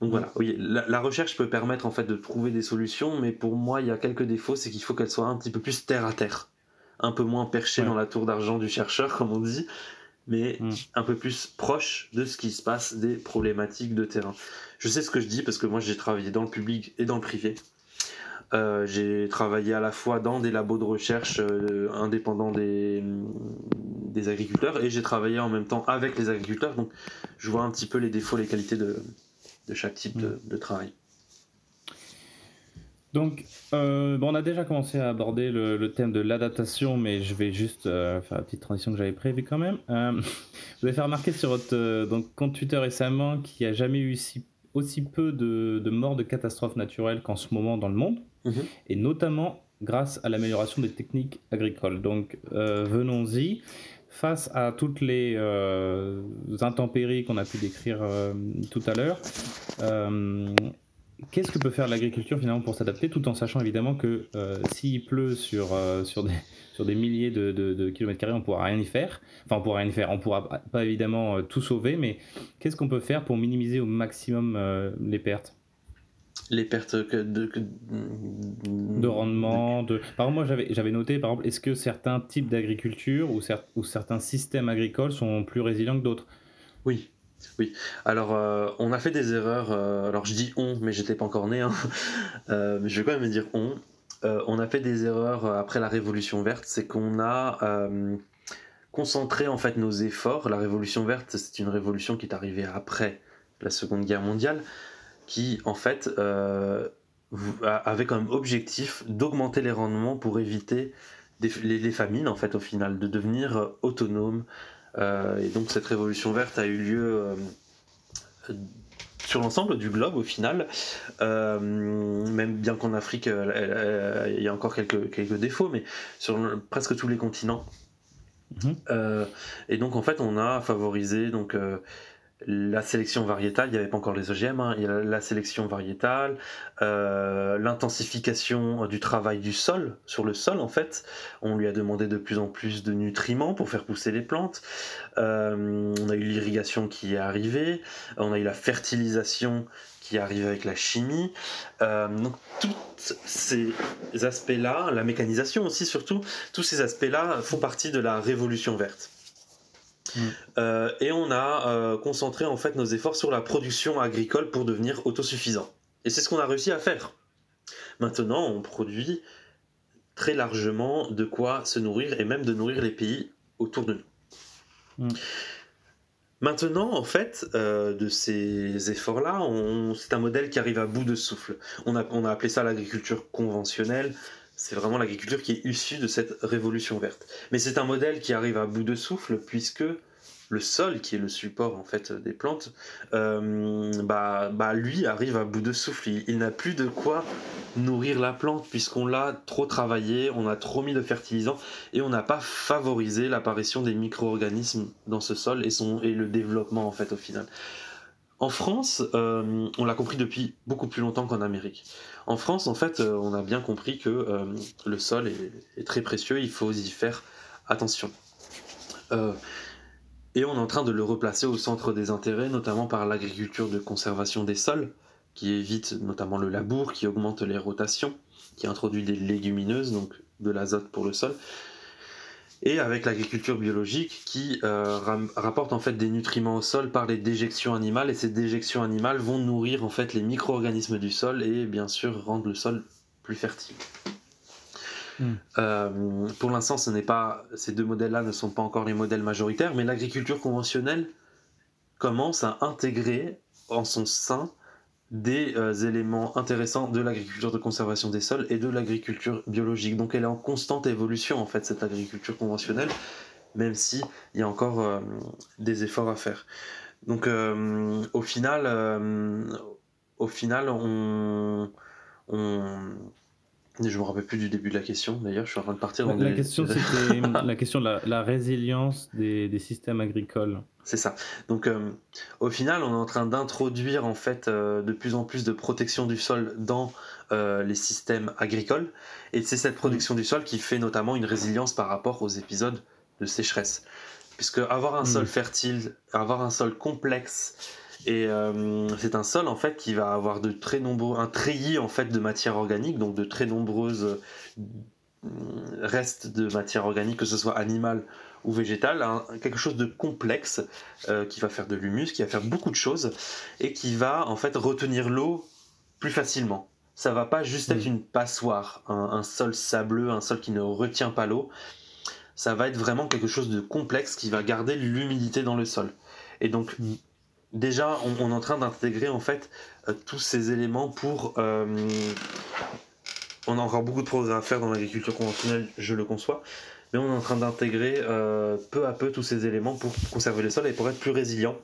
Donc voilà, oui, la, recherche peut permettre en fait de trouver des solutions, mais pour moi il y a quelques défauts, c'est qu'il faut qu'elle soit un petit peu plus terre à terre, un peu moins perchée dans la tour d'argent du chercheur, comme on dit, mais mm. un peu plus proche de ce qui se passe des problématiques de terrain. Je sais ce que je dis parce que moi j'ai travaillé dans le public et dans le privé. Euh, j'ai travaillé à la fois dans des labos de recherche euh, indépendants des, des agriculteurs et j'ai travaillé en même temps avec les agriculteurs. Donc je vois un petit peu les défauts, les qualités de, de chaque type de, de, travail. Donc, euh, bon, on a déjà commencé à aborder le, le thème de l'adaptation, mais je vais juste faire la petite transition que j'avais prévue quand même. vous avez fait remarquer sur votre donc, compte Twitter récemment qu'il n'y a jamais eu si aussi peu de, morts de catastrophes naturelles qu'en ce moment dans le monde, mhm. et notamment grâce à l'amélioration des techniques agricoles. Donc euh, venons-y. Face à toutes les euh, intempéries qu'on a pu décrire euh, tout à l'heure, qu'est-ce que peut faire l'agriculture finalement pour s'adapter, tout en sachant évidemment que euh, s'il pleut sur, euh, sur, des, sur des milliers de, de, kilomètres carrés, on ne pourra rien y faire. Enfin, on pourra rien y faire. On ne pourra pas évidemment euh, tout sauver, mais qu'est-ce qu'on peut faire pour minimiser au maximum les pertes? Les pertes de, de, rendement. De... Par exemple, moi j'avais noté, par exemple, est-ce que certains types d'agriculture ou, ou certains systèmes agricoles sont plus résilients que d'autres? Oui, oui, alors euh, on a fait des erreurs, euh, alors je dis on, mais j'étais pas encore né, hein. euh, mais je vais quand même dire on. on a fait des erreurs après la Révolution verte, c'est qu'on a concentré en fait nos efforts. La Révolution verte, c'est une révolution qui est arrivée après la Seconde Guerre mondiale, qui en fait avait comme objectif d'augmenter les rendements pour éviter les, les, famines en fait au final, de devenir autonome, et donc cette révolution verte a eu lieu euh, sur l'ensemble du globe au final, euh, même bien qu'en Afrique il y a encore quelques, quelques défauts, mais sur presque tous les continents. Mhm. et donc en fait on a favorisé donc la sélection variétale, il n'y avait pas encore les OGM, hein, il y a la sélection variétale, euh, l'intensification du travail du sol, sur le sol en fait, on lui a demandé de plus en plus de nutriments pour faire pousser les plantes, euh, on a eu l'irrigation qui est arrivée, on a eu la fertilisation qui arrive avec la chimie, euh, donc tous ces aspects-là, la mécanisation aussi surtout, tous ces aspects-là font partie de la révolution verte. Mm. Euh, et on a euh, concentré en fait nos efforts sur la production agricole pour devenir autosuffisant. Et c'est ce qu'on a réussi à faire. Maintenant, on produit très largement de quoi se nourrir et même de nourrir les pays autour de nous. Mm. Maintenant, en fait, euh, de ces efforts-là, c'est un modèle qui arrive à bout de souffle. On a, on a appelé ça l'agriculture conventionnelle. C'est vraiment l'agriculture qui est issue de cette révolution verte. Mais c'est un modèle qui arrive à bout de souffle puisque le sol, qui est le support en fait des plantes, euh, bah, bah, lui arrive à bout de souffle. Il, n'a plus de quoi nourrir la plante puisqu'on l'a trop travaillé, on a trop mis de fertilisants et on n'a pas favorisé l'apparition des micro-organismes dans ce sol et, son, et le développement en fait au final. En France, euh, on l'a compris depuis beaucoup plus longtemps qu'en Amérique. En France, en fait, euh, on a bien compris que le sol est, très précieux, il faut y faire attention et on est en train de le replacer au centre des intérêts, notamment par l'agriculture de conservation des sols, qui évite notamment le labour, qui augmente les rotations, qui introduit des légumineuses, donc de l'azote pour le sol, et avec l'agriculture biologique qui euh, rapporte en fait des nutriments au sol par les déjections animales, et ces déjections animales vont nourrir en fait les micro-organismes du sol et bien sûr rendre le sol plus fertile. Hmm. Euh, pour l'instant, ce n'est pas ces deux modèles-là ne sont pas encore les modèles majoritaires, mais l'agriculture conventionnelle commence à intégrer en son sein des euh, éléments intéressants de l'agriculture de conservation des sols et de l'agriculture biologique. Donc elle est en constante évolution en fait cette agriculture conventionnelle, même si il y a encore euh, des efforts à faire. Donc au final, au final, on je me rappelle plus du début de la question. D'ailleurs, je suis en train de partir dans la, question, c'était la question de la, résilience des, des, systèmes agricoles. C'est ça. Donc, euh, au final, on est en train d'introduire en fait euh, de plus en plus de protection du sol dans euh, les systèmes agricoles, et c'est cette protection du sol qui fait notamment une résilience par rapport aux épisodes de sécheresse, puisque avoir un mm. sol fertile, avoir un sol complexe et euh, c'est un sol en fait qui va avoir de très nombreux, un treillis en fait de matière organique, donc de très nombreuses euh, restes de matière organique, que ce soit animale ou végétale, quelque chose de complexe euh, qui va faire de l'humus, qui va faire beaucoup de choses et qui va en fait retenir l'eau plus facilement. Ça va pas juste être une passoire, un, sol sableux, un sol qui ne retient pas l'eau. Ça va être vraiment quelque chose de complexe qui va garder l'humidité dans le sol. Et donc, mm déjà, on, est en train d'intégrer en fait euh, tous ces éléments pour. Euh, on a encore beaucoup de progrès à faire dans l'agriculture conventionnelle, je le conçois, mais on est en train d'intégrer euh, peu à peu tous ces éléments pour conserver le sol et pour être plus résilient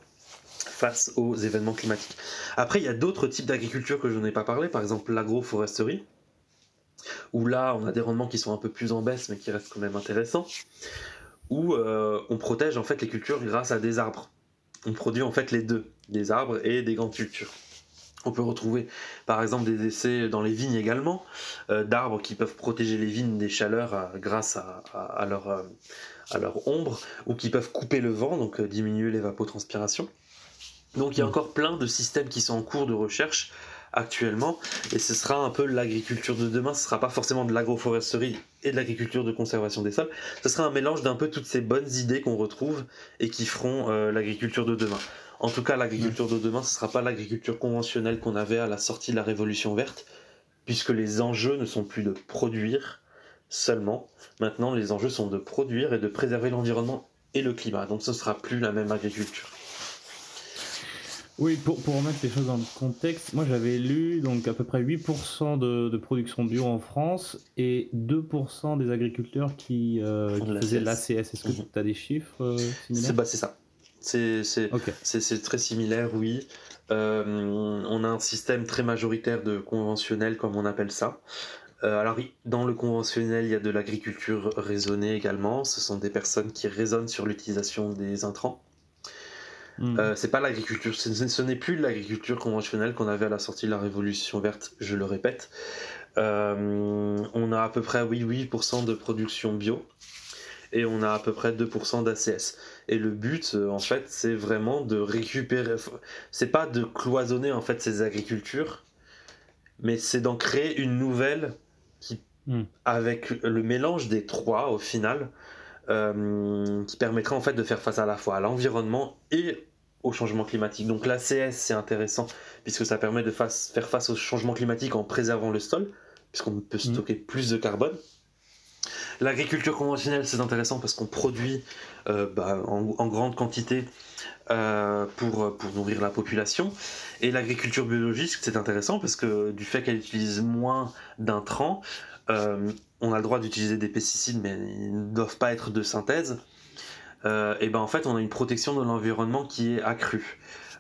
face aux événements climatiques. Après, il y a d'autres types d'agriculture que je n'ai pas parlé, par exemple l'agroforesterie, où là, on a des rendements qui sont un peu plus en baisse, mais qui restent quand même intéressants, où on protège en fait les cultures grâce à des arbres on produit en fait les deux, des arbres et des grandes cultures. On peut retrouver par exemple des essais dans les vignes également, euh, d'arbres qui peuvent protéger les vignes des chaleurs euh, grâce à, leur, euh, à, leur, ombre, ou qui peuvent couper le vent, donc diminuer l'évapotranspiration. Donc il y a mmh. encore plein de systèmes qui sont en cours de recherche actuellement. Et ce sera un peu l'agriculture de demain. Ce sera pas forcément de l'agroforesterie et de l'agriculture de conservation des sols. Ce sera un mélange d'un peu toutes ces bonnes idées qu'on retrouve et qui feront euh, l'agriculture de demain. En tout cas, l'agriculture de demain, ce sera pas l'agriculture conventionnelle qu'on avait à la sortie de la Révolution verte, puisque les enjeux ne sont plus de produire seulement. Maintenant, les enjeux sont de produire et de préserver l'environnement et le climat. Donc, ce sera plus la même agriculture. Oui, pour, pour remettre les choses dans le contexte, moi j'avais lu donc à peu près 8% de, de, production bio en France et 2% des agriculteurs qui, euh, faisaient l'ACS. Est-ce que mhm. tu as des chiffres euh, similaires? Bah, C'est ça. C'est très similaire, oui. Euh, on a un système très majoritaire de conventionnel, comme on appelle ça. alors, dans le conventionnel, il y a de l'agriculture raisonnée également. Ce sont des personnes qui raisonnent sur l'utilisation des intrants. Hmm. Euh, c'est pas l'agriculture, ce, n'est plus l'agriculture conventionnelle qu'on avait à la sortie de la Révolution verte, je le répète. Euh, on a à peu près oui, 8% de production bio et on a à peu près 2% d'ACS. Et le but, euh, en fait, c'est vraiment de récupérer. C'est pas de cloisonner en fait ces agricultures, mais c'est d'en créer une nouvelle qui, hmm. avec le mélange des trois au final, qui permettra en fait de faire face à la fois à l'environnement et au changement climatique. Donc l'ACS, c'est intéressant puisque ça permet de faire face au changement climatique en préservant le sol, puisqu'on peut mm. stocker plus de carbone. L'agriculture conventionnelle, c'est intéressant parce qu'on produit euh, bah, en, grande quantité euh, pour, pour nourrir la population. Et l'agriculture biologique, c'est intéressant parce que du fait qu'elle utilise moins d'intrants, euh, on a le droit d'utiliser des pesticides, mais ils ne doivent pas être de synthèse. Et ben en fait, on a une protection de l'environnement qui est accrue.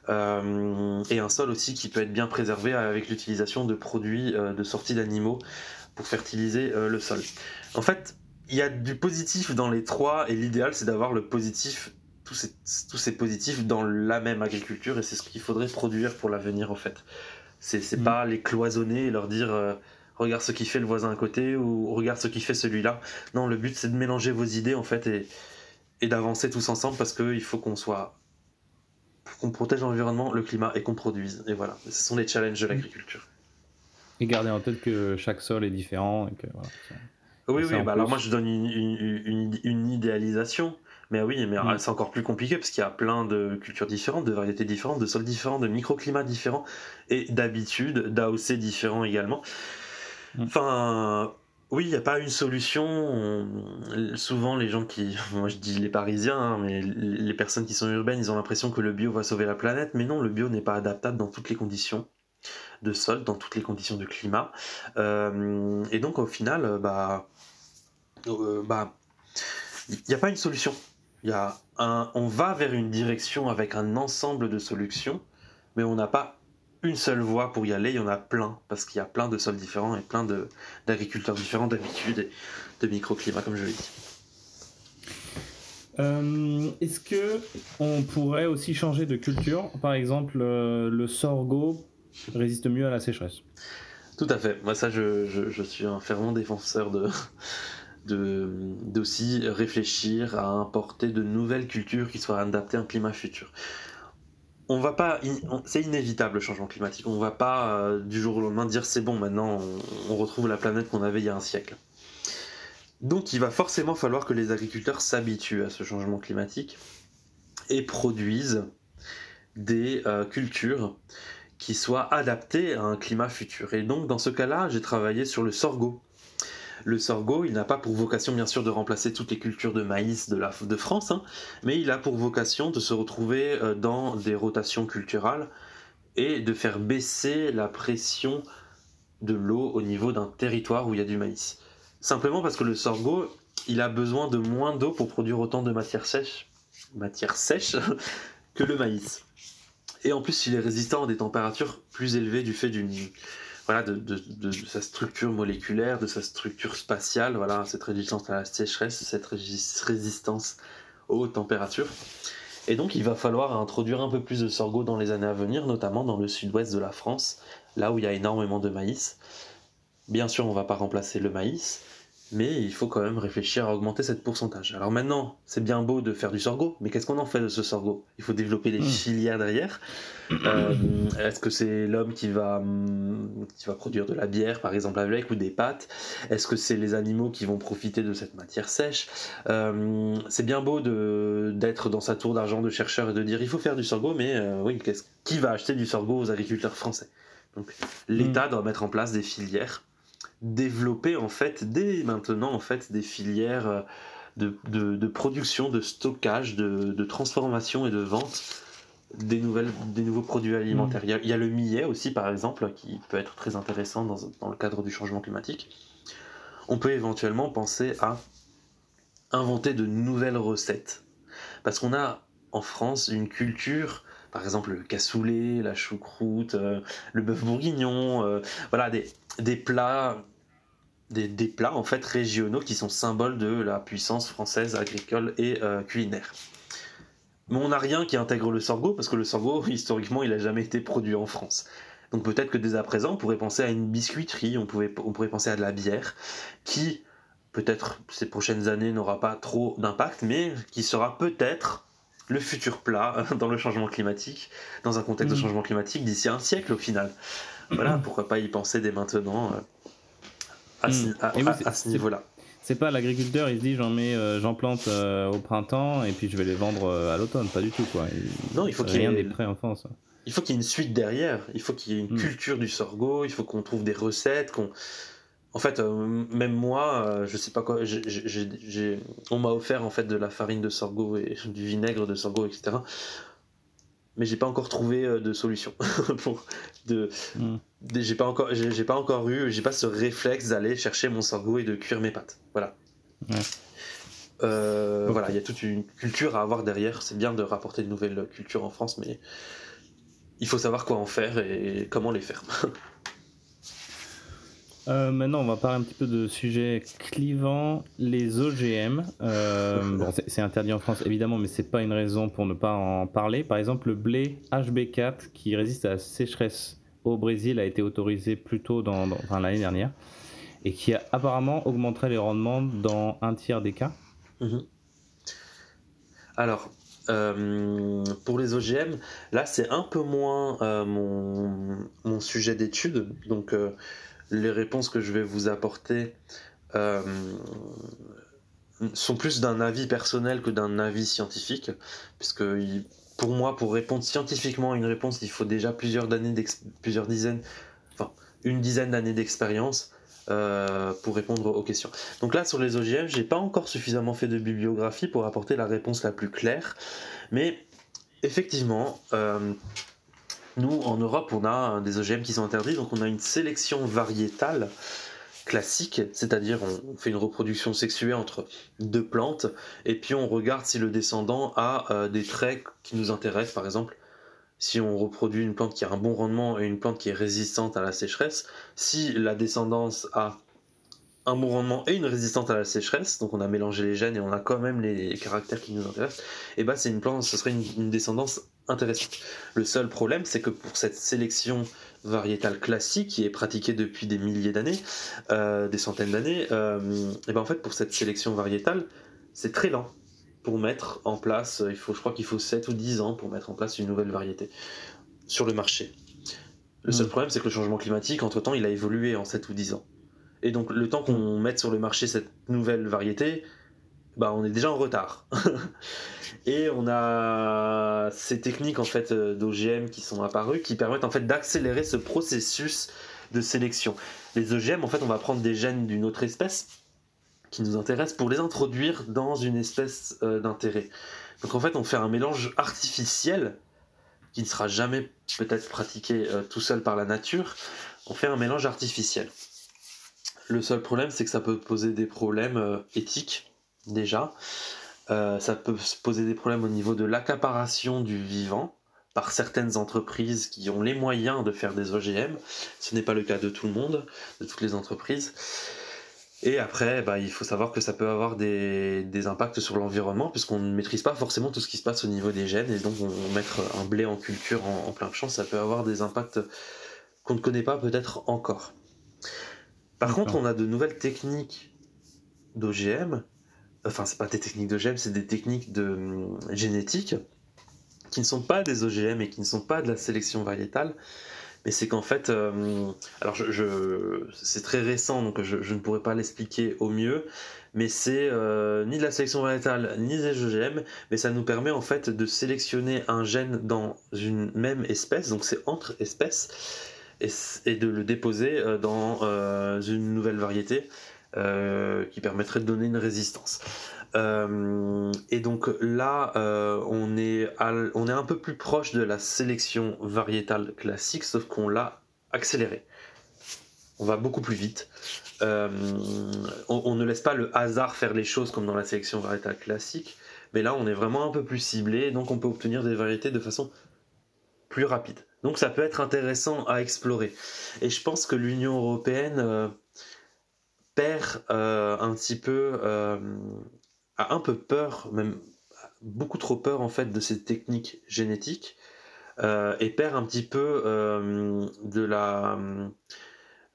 et un sol aussi qui peut être bien préservé avec l'utilisation de produits de sortie d'animaux pour fertiliser le sol. En fait, il y a du positif dans les trois et l'idéal c'est d'avoir le positif, tous ces, tous ces positifs dans la même agriculture et c'est ce qu'il faudrait produire pour l'avenir en fait. C'est mm. pas les cloisonner et leur dire euh, regarde ce qui fait le voisin à côté ou regarde ce qui fait celui-là. Non, le but c'est de mélanger vos idées en fait et, et d'avancer tous ensemble parce qu'il faut qu'on soit qu'on protège l'environnement, le climat et qu'on produise. Et voilà, ce sont les challenges de l'agriculture. Et garder en tête que chaque sol est différent et que voilà, oui, oui, bah alors moi je donne une, une, idéalisation. Mais oui, mais mm. c'est encore plus compliqué parce qu'il y a plein de cultures différentes, de variétés différentes, de sols différents, de microclimats différents et d'habitudes, d'AOC différents également. Mm. Enfin, oui, il n'y a pas une solution. Souvent, les gens qui, moi je dis les Parisiens, hein, mais les personnes qui sont urbaines, ils ont l'impression que le bio va sauver la planète. Mais non, le bio n'est pas adaptable dans toutes les conditions de sol, dans toutes les conditions de climat. Euh, et donc, au final, bah, euh, bah, il n'y a pas une solution. Y a un, on va vers une direction avec un ensemble de solutions, mais on n'a pas une seule voie pour y aller, il y en a plein, parce qu'il y a plein de sols différents et plein d'agriculteurs différents d'habitude et de microclimats, comme je l'ai dit. Euh, est-ce que on pourrait aussi changer de culture? Par exemple, euh, le sorgho résiste mieux à la sécheresse. Tout à fait. Moi, ça, je, je suis un fervent défenseur de, d'aussi réfléchir à importer de nouvelles cultures qui soient adaptées à un climat futur. On va pas, c'est inévitable le changement climatique. On va pas euh, du jour au lendemain dire c'est bon, maintenant on, retrouve la planète qu'on avait il y a un siècle. Donc il va forcément falloir que les agriculteurs s'habituent à ce changement climatique et produisent des euh, cultures qui soient adaptées à un climat futur. Et donc dans ce cas-là, j'ai travaillé sur le sorgho. Le sorgho, il n'a pas pour vocation bien sûr de remplacer toutes les cultures de maïs de, France, hein, mais il a pour vocation de se retrouver euh, dans des rotations culturales et de faire baisser la pression de l'eau au niveau d'un territoire où il y a du maïs. Simplement parce que le sorgho, il a besoin de moins d'eau pour produire autant de matière sèche, matière sèche que le maïs. Et en plus, il est résistant à des températures plus élevées du fait d'une voilà, de, sa structure moléculaire, de sa structure spatiale, voilà, cette résistance à la sécheresse, cette résistance aux températures. Et donc il va falloir introduire un peu plus de sorgho dans les années à venir, notamment dans le sud-ouest de la France, là où il y a énormément de maïs. Bien sûr, on ne va pas remplacer le maïs, mais il faut quand même réfléchir à augmenter cette pourcentage. Alors maintenant, c'est bien beau de faire du sorgho, mais qu'est-ce qu'on en fait de ce sorgho? Il faut développer des hmm. filières derrière. Euh, est-ce que c'est l'homme qui va, hum, qui va produire de la bière, par exemple, avec, ou des pâtes? Est-ce que c'est les animaux qui vont profiter de cette matière sèche? Euh, C'est bien beau d'être dans sa tour d'argent de chercheur et de dire il faut faire du sorgho, mais euh, oui, qui va acheter du sorgho aux agriculteurs français? Donc l'État hmm. doit mettre en place des filières développer en fait dès maintenant en fait des filières euh, de, production, de stockage, de, transformation et de vente des, nouvelles, des nouveaux produits alimentaires. Il, y a, le millet aussi par exemple qui peut être très intéressant dans, dans le cadre du changement climatique. On peut éventuellement penser à inventer de nouvelles recettes parce qu'on a en France une culture par exemple le cassoulet, la choucroute, euh, le bœuf bourguignon, euh, voilà des, des plats des, plats en fait régionaux qui sont symboles de la puissance française agricole et euh, culinaire. Mais on n'a rien qui intègre le sorgho parce que le sorgho historiquement il n'a jamais été produit en France. Donc peut-être que dès à présent on pourrait penser à une biscuiterie, on, pouvait, on pourrait penser à de la bière qui peut-être ces prochaines années n'aura pas trop d'impact mais qui sera peut-être le futur plat dans le changement climatique, dans un contexte de mmh. changement climatique d'ici un siècle au final. Voilà, pourquoi pas y penser dès maintenant. Euh, à, ce, niveau-là. C'est pas l'agriculteur, il se dit j'en mets, euh, j'en plante euh, au printemps et puis je vais les vendre euh, à l'automne, pas du tout quoi. non, il faut qu'il y ait rien prêt en France. Il faut qu'il y ait une suite derrière. Il faut qu'il y ait une hmm. culture du sorgho. Il faut qu'on trouve des recettes, qu'on en fait, euh, même moi, je sais pas quoi, on m'a offert en fait de la farine de sorgho et du vinaigre de sorgho, etc. Mais j'ai pas encore trouvé euh, de solution pour de, hmm. j'ai pas encore, j'ai pas encore eu, j'ai pas ce réflexe d'aller chercher mon sorgho et de cuire mes pâtes. Voilà. Voilà, il y a toute une culture à avoir derrière. C'est bien de rapporter de nouvelles cultures en France, mais il faut savoir quoi en faire et comment les faire. Euh, maintenant, on va parler un petit peu de sujets clivants, les OGM. Euh, bon, c'est interdit en France évidemment, mais c'est pas une raison pour ne pas en parler. Par exemple, le blé HB4 qui résiste à la sécheresse au Brésil a été autorisé plus tôt dans, l'année dernière et qui a apparemment augmenté les rendements dans un tiers des cas. Mhm. Alors, euh, pour les OGM, là c'est un peu moins mon, mon, sujet d'étude, donc les réponses que je vais vous apporter euh, sont plus d'un avis personnel que d'un avis scientifique, puisque pour moi, pour répondre scientifiquement à une réponse, il faut déjà plusieurs années, plusieurs dizaines, enfin une dizaine d'années d'expérience euh, pour répondre aux questions. Donc là, sur les OGM, j'ai pas encore suffisamment fait de bibliographie pour apporter la réponse la plus claire, mais effectivement. Euh, nous, en Europe, on a des OGM qui sont interdits, donc on a une sélection variétale classique, c'est-à-dire on fait une reproduction sexuée entre deux plantes, et puis on regarde si le descendant a euh, des traits qui nous intéressent, par exemple si on reproduit une plante qui a un bon rendement et une plante qui est résistante à la sécheresse, si la descendance a un bon rendement et une résistance à la sécheresse, donc on a mélangé les gènes et on a quand même les caractères qui nous intéressent, et bah c'est une plante, ce serait une, descendance Le seul problème, c'est que pour cette sélection variétale classique qui est pratiquée depuis des milliers d'années, euh, des centaines d'années, euh, et ben en fait pour cette sélection variétale, c'est très lent pour mettre en place, il faut, je crois qu'il faut 7 ou 10 ans pour mettre en place une nouvelle variété sur le marché. Le seul hmm. problème, c'est que le changement climatique, entre-temps, il a évolué en 7 ou 10 ans. Et donc le temps qu'on mette sur le marché cette nouvelle variété, bah on est déjà en retard. et on a ces techniques en fait euh, d'OGM qui sont apparues qui permettent en fait d'accélérer ce processus de sélection. Les OGM en fait on va prendre des gènes d'une autre espèce qui nous intéresse pour les introduire dans une espèce euh, d'intérêt. Donc en fait on fait un mélange artificiel qui ne sera jamais peut-être pratiqué euh, tout seul par la nature. On fait un mélange artificiel. Le seul problème, c'est que ça peut poser des problèmes éthiques, déjà. Euh, ça peut poser des problèmes au niveau de l'accaparation du vivant par certaines entreprises qui ont les moyens de faire des OGM. Ce n'est pas le cas de tout le monde, de toutes les entreprises. Et après, bah, il faut savoir que ça peut avoir des, impacts sur l'environnement, puisqu'on ne maîtrise pas forcément tout ce qui se passe au niveau des gènes, et donc on, mettre un blé en culture en, en plein champ, ça peut avoir des impacts qu'on ne connaît pas peut-être encore. Par contre, on a de nouvelles techniques d'OGM. Enfin, c'est pas des techniques d'OGM, c'est des techniques de hum, génétique qui ne sont pas des OGM et qui ne sont pas de la sélection variétale. Mais c'est qu'en fait, hum, alors je, c'est très récent, donc je, ne pourrais pas l'expliquer au mieux, mais c'est euh, ni de la sélection variétale ni des OGM, mais ça nous permet en fait de sélectionner un gène dans une même espèce, donc c'est entre espèces, et, de le déposer euh, dans euh, une nouvelle variété euh, qui permettrait de donner une résistance. et donc là, on, est on est un peu plus proche de la sélection variétale classique, sauf qu'on l'a accéléré. On va beaucoup plus vite. on, ne laisse pas le hasard faire les choses comme dans la sélection variétale classique, mais là, on est vraiment un peu plus ciblé, donc on peut obtenir des variétés de façon plus rapide. Donc ça peut être intéressant à explorer. Et je pense que l'Union européenne euh, perd euh, un petit peu, euh, a un peu peur, même beaucoup trop peur en fait de ces techniques génétiques, et perd un petit peu de la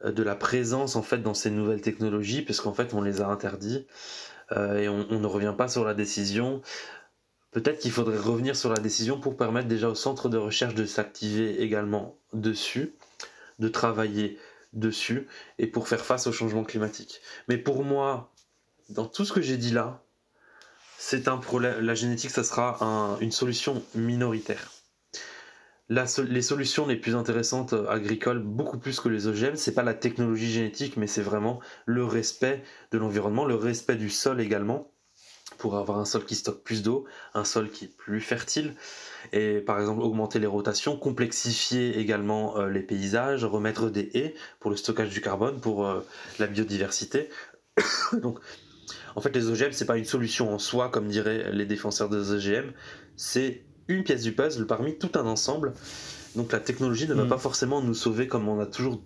de la présence en fait dans ces nouvelles technologies, puisqu'en fait on les a interdits et on, on, ne revient pas sur la décision. Peut-être qu'il faudrait revenir sur la décision pour permettre déjà au centre de recherche de s'activer également dessus, de travailler dessus et pour faire face au changement climatique. Mais pour moi, dans tout ce que j'ai dit là, c'est un problème. La génétique, ça sera une solution minoritaire. les solutions les plus intéressantes euh, agricoles, beaucoup plus que les OGM, c'est pas la technologie génétique, mais c'est vraiment le respect de l'environnement, le respect du sol également, pour avoir un sol qui stocke plus d'eau, un sol qui est plus fertile, et par exemple augmenter les rotations, complexifier également euh, les paysages, remettre des haies pour le stockage du carbone, pour euh, la biodiversité. Donc, en fait, les OGM, c'est pas une solution en soi, comme diraient les défenseurs des OGM, c'est une pièce du puzzle parmi tout un ensemble. Donc la technologie ne va mm. pas forcément nous sauver comme on a toujours,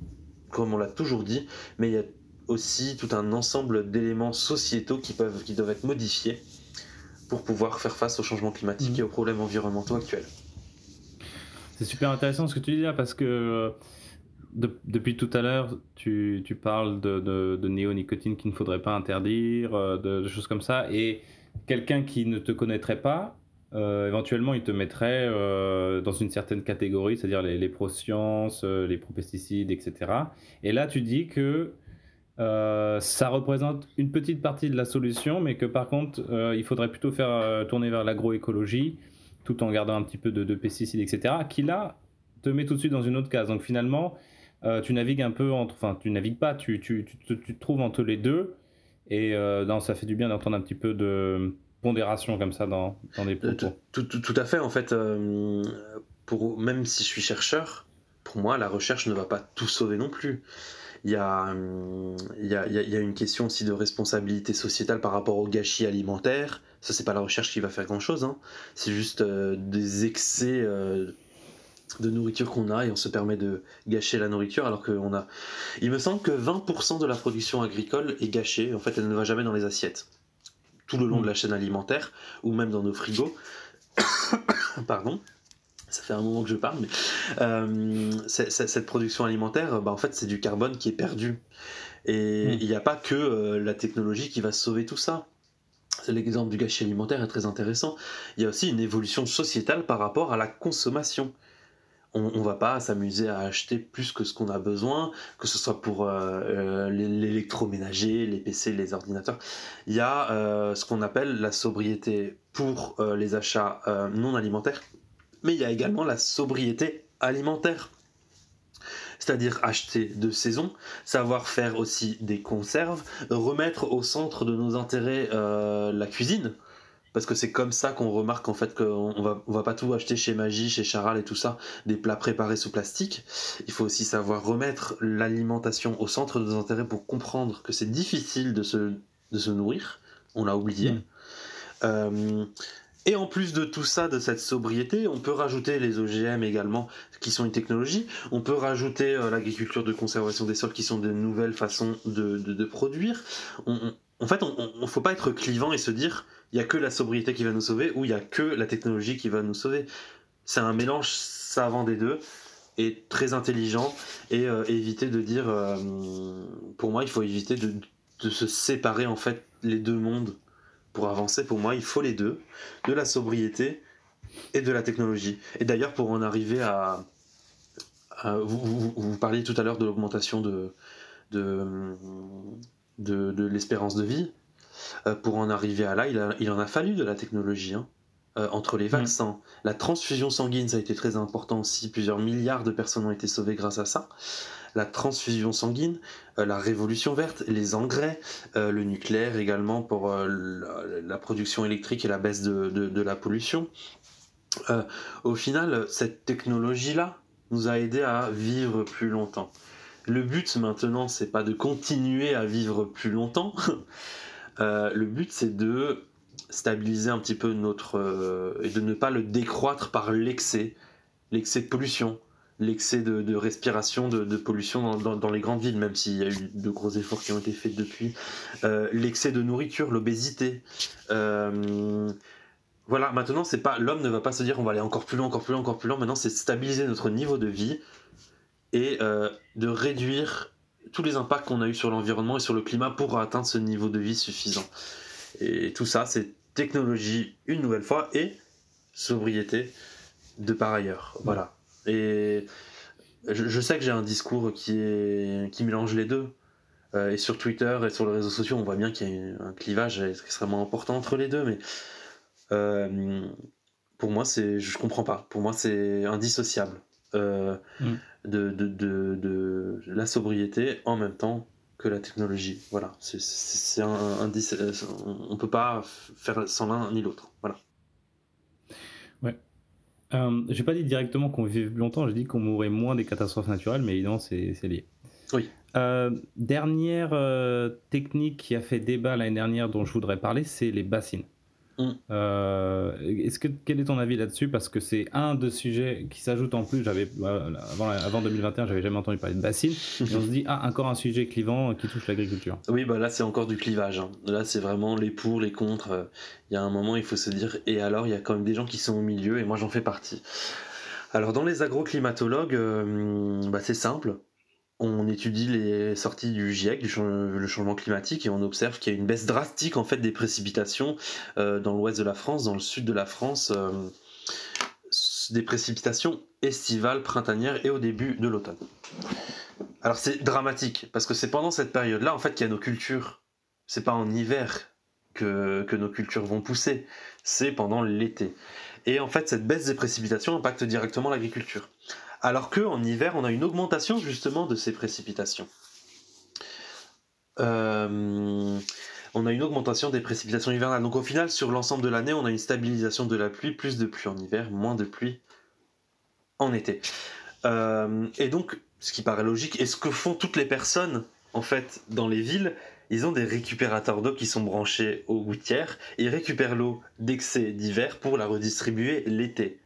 comme on l'a toujours dit, mais il y a aussi tout un ensemble d'éléments sociétaux qui peuvent, qui doivent être modifiés pour pouvoir faire face au changement climatique mm. et aux problèmes environnementaux actuels. C'est super intéressant ce que tu dis là parce que euh, depuis tout à l'heure, tu, tu, parles de, de, de néonicotine qu'il ne faudrait pas interdire, euh, de, de, choses comme ça, et quelqu'un qui ne te connaîtrait pas euh, éventuellement, il te mettrait euh, dans une certaine catégorie, c'est-à-dire les, les pro-sciences, les pro-pesticides, etc. Et là, tu dis que ça représente une petite partie de la solution, mais que par contre, il faudrait plutôt faire tourner vers l'agroécologie, tout en gardant un petit peu de, pesticides, etc. Qui là te met tout de suite dans une autre case. Donc finalement, tu navigues un peu entre, enfin, tu navigues pas, tu, tu, tu, tu, te trouves entre les deux. Et non, ça fait du bien d'entendre un petit peu de pondération comme ça dans, dans les propos. Tout, tout, tout, à fait, en fait, euh, pour, même si je suis chercheur, pour moi, la recherche ne va pas tout sauver non plus. Il y, a, il, y a, il y a une question aussi de responsabilité sociétale par rapport au gâchis alimentaire. Ça, c'est pas la recherche qui va faire grand chose. Hein. C'est juste euh, des excès euh, de nourriture qu'on a et on se permet de gâcher la nourriture alors qu'on a. Il me semble que 20% de la production agricole est gâchée. En fait, elle ne va jamais dans les assiettes tout le long de la chaîne alimentaire ou même dans nos frigos. Pardon. Ça fait un moment que je parle, mais euh, cette production alimentaire, bah, en fait, c'est du carbone qui est perdu. Et mm. il n'y a pas que euh, la technologie qui va sauver tout ça. L'exemple du gâchis alimentaire est très intéressant. Il y a aussi une évolution sociétale par rapport à la consommation on, ne va pas s'amuser à acheter plus que ce qu'on a besoin, que ce soit pour euh, l'électroménager, les PC, les ordinateurs. Il y a ce qu'on appelle la sobriété pour les achats non alimentaires, mais il y a également la sobriété alimentaire. C'est-à-dire acheter de saison, savoir faire aussi des conserves, remettre au centre de nos intérêts la cuisine, parce que c'est comme ça qu'on remarque en fait qu'on va, on va pas tout acheter chez Magie, chez Charal et tout ça, des plats préparés sous plastique. Il faut aussi savoir remettre l'alimentation au centre de nos intérêts pour comprendre que c'est difficile de se, de se nourrir. On l'a oublié. Mm. Euh, et en plus de tout ça, de cette sobriété, on peut rajouter les OGM également, qui sont une technologie. On peut rajouter euh, l'agriculture de conservation des sols, qui sont de nouvelles façons de, produire. en fait, on ne faut pas être clivant et se dire il y a que la sobriété qui va nous sauver ou il y a que la technologie qui va nous sauver. C'est un mélange savant des deux et très intelligent et euh, éviter de dire euh, pour moi il faut éviter de, de, se séparer en fait les deux mondes pour avancer pour moi il faut les deux de la sobriété et de la technologie et d'ailleurs pour en arriver à, vous, parliez tout à l'heure de l'augmentation de, de, de, de l'espérance de vie euh, pour en arriver à là, il, en a fallu de la technologie. Hein. Euh, entre les mm. vaccins, la transfusion sanguine, ça a été très important aussi. Plusieurs milliards de personnes ont été sauvées grâce à ça. La transfusion sanguine, euh, la révolution verte, les engrais, le nucléaire également pour la, production électrique et la baisse de, la pollution. au final, cette technologie-là nous a aidé à vivre plus longtemps. Le but maintenant, c'est pas de continuer à vivre plus longtemps, Euh, le but, c'est de stabiliser un petit peu notre. Euh, et de ne pas le décroître par l'excès, l'excès de pollution, l'excès de, respiration, de, pollution dans, les grandes villes, même s'il y a eu de gros efforts qui ont été faits depuis. Euh, l'excès de nourriture, l'obésité. voilà, maintenant, c'est pas l'homme ne va pas se dire on va aller encore plus loin, encore plus loin, encore plus loin. Maintenant, c'est stabiliser notre niveau de vie et de réduire tous les impacts qu'on a eu sur l'environnement et sur le climat pour atteindre ce niveau de vie suffisant. Et tout ça, c'est technologie une nouvelle fois et sobriété de par ailleurs. Voilà. Et je, sais que j'ai un discours qui, est, qui mélange les deux. Euh, et sur Twitter et sur les réseaux sociaux, on voit bien qu'il y a un clivage extrêmement important entre les deux. Mais euh, pour moi, c'est, je comprends pas. Pour moi, c'est indissociable euh, mm. de, de, de, de, la sobriété en même temps que la technologie. Voilà, c'est un, un, on peut pas faire sans l'un ni l'autre. Voilà. Ouais. Euh, j'ai pas dit directement qu'on vivait longtemps, j'ai dit qu'on mourrait moins des catastrophes naturelles, mais évidemment, c'est lié. Oui. Euh, dernière euh, technique qui a fait débat l'année dernière dont je voudrais parler, c'est les bassines. Mm. Euh, est-ce que quel est ton avis là-dessus? Parce que c'est un de sujets qui s'ajoute en plus. J'avais avant, avant 2021, j'avais jamais entendu parler de bassines. et on se dit ah encore un sujet clivant qui touche l'agriculture. Oui, bah là c'est encore du clivage. Hein. Là c'est vraiment les pour, les contre. Il y a un moment il faut se dire et alors il y a quand même des gens qui sont au milieu et moi j'en fais partie. Alors dans les agroclimatologues, bah, c'est simple on étudie les sorties du GIEC, le changement climatique, et on observe qu'il y a une baisse drastique en fait des précipitations euh, dans l'ouest de la France, dans le sud de la France, euh, des précipitations estivales, printanières et au début de l'automne. Alors c'est dramatique parce que c'est pendant cette période-là en fait qu'il y a nos cultures. C'est pas en hiver que, que nos cultures vont pousser, c'est pendant l'été. Et en fait cette baisse des précipitations impacte directement l'agriculture alors qu'en hiver, on a une augmentation justement de ces précipitations. Euh, on a une augmentation des précipitations hivernales. Donc au final, sur l'ensemble de l'année, on a une stabilisation de la pluie, plus de pluie en hiver, moins de pluie en été. Euh, et donc, ce qui paraît logique, et ce que font toutes les personnes, en fait, dans les villes, ils ont des récupérateurs d'eau qui sont branchés aux gouttières, et ils récupèrent l'eau d'excès d'hiver pour la redistribuer l'été.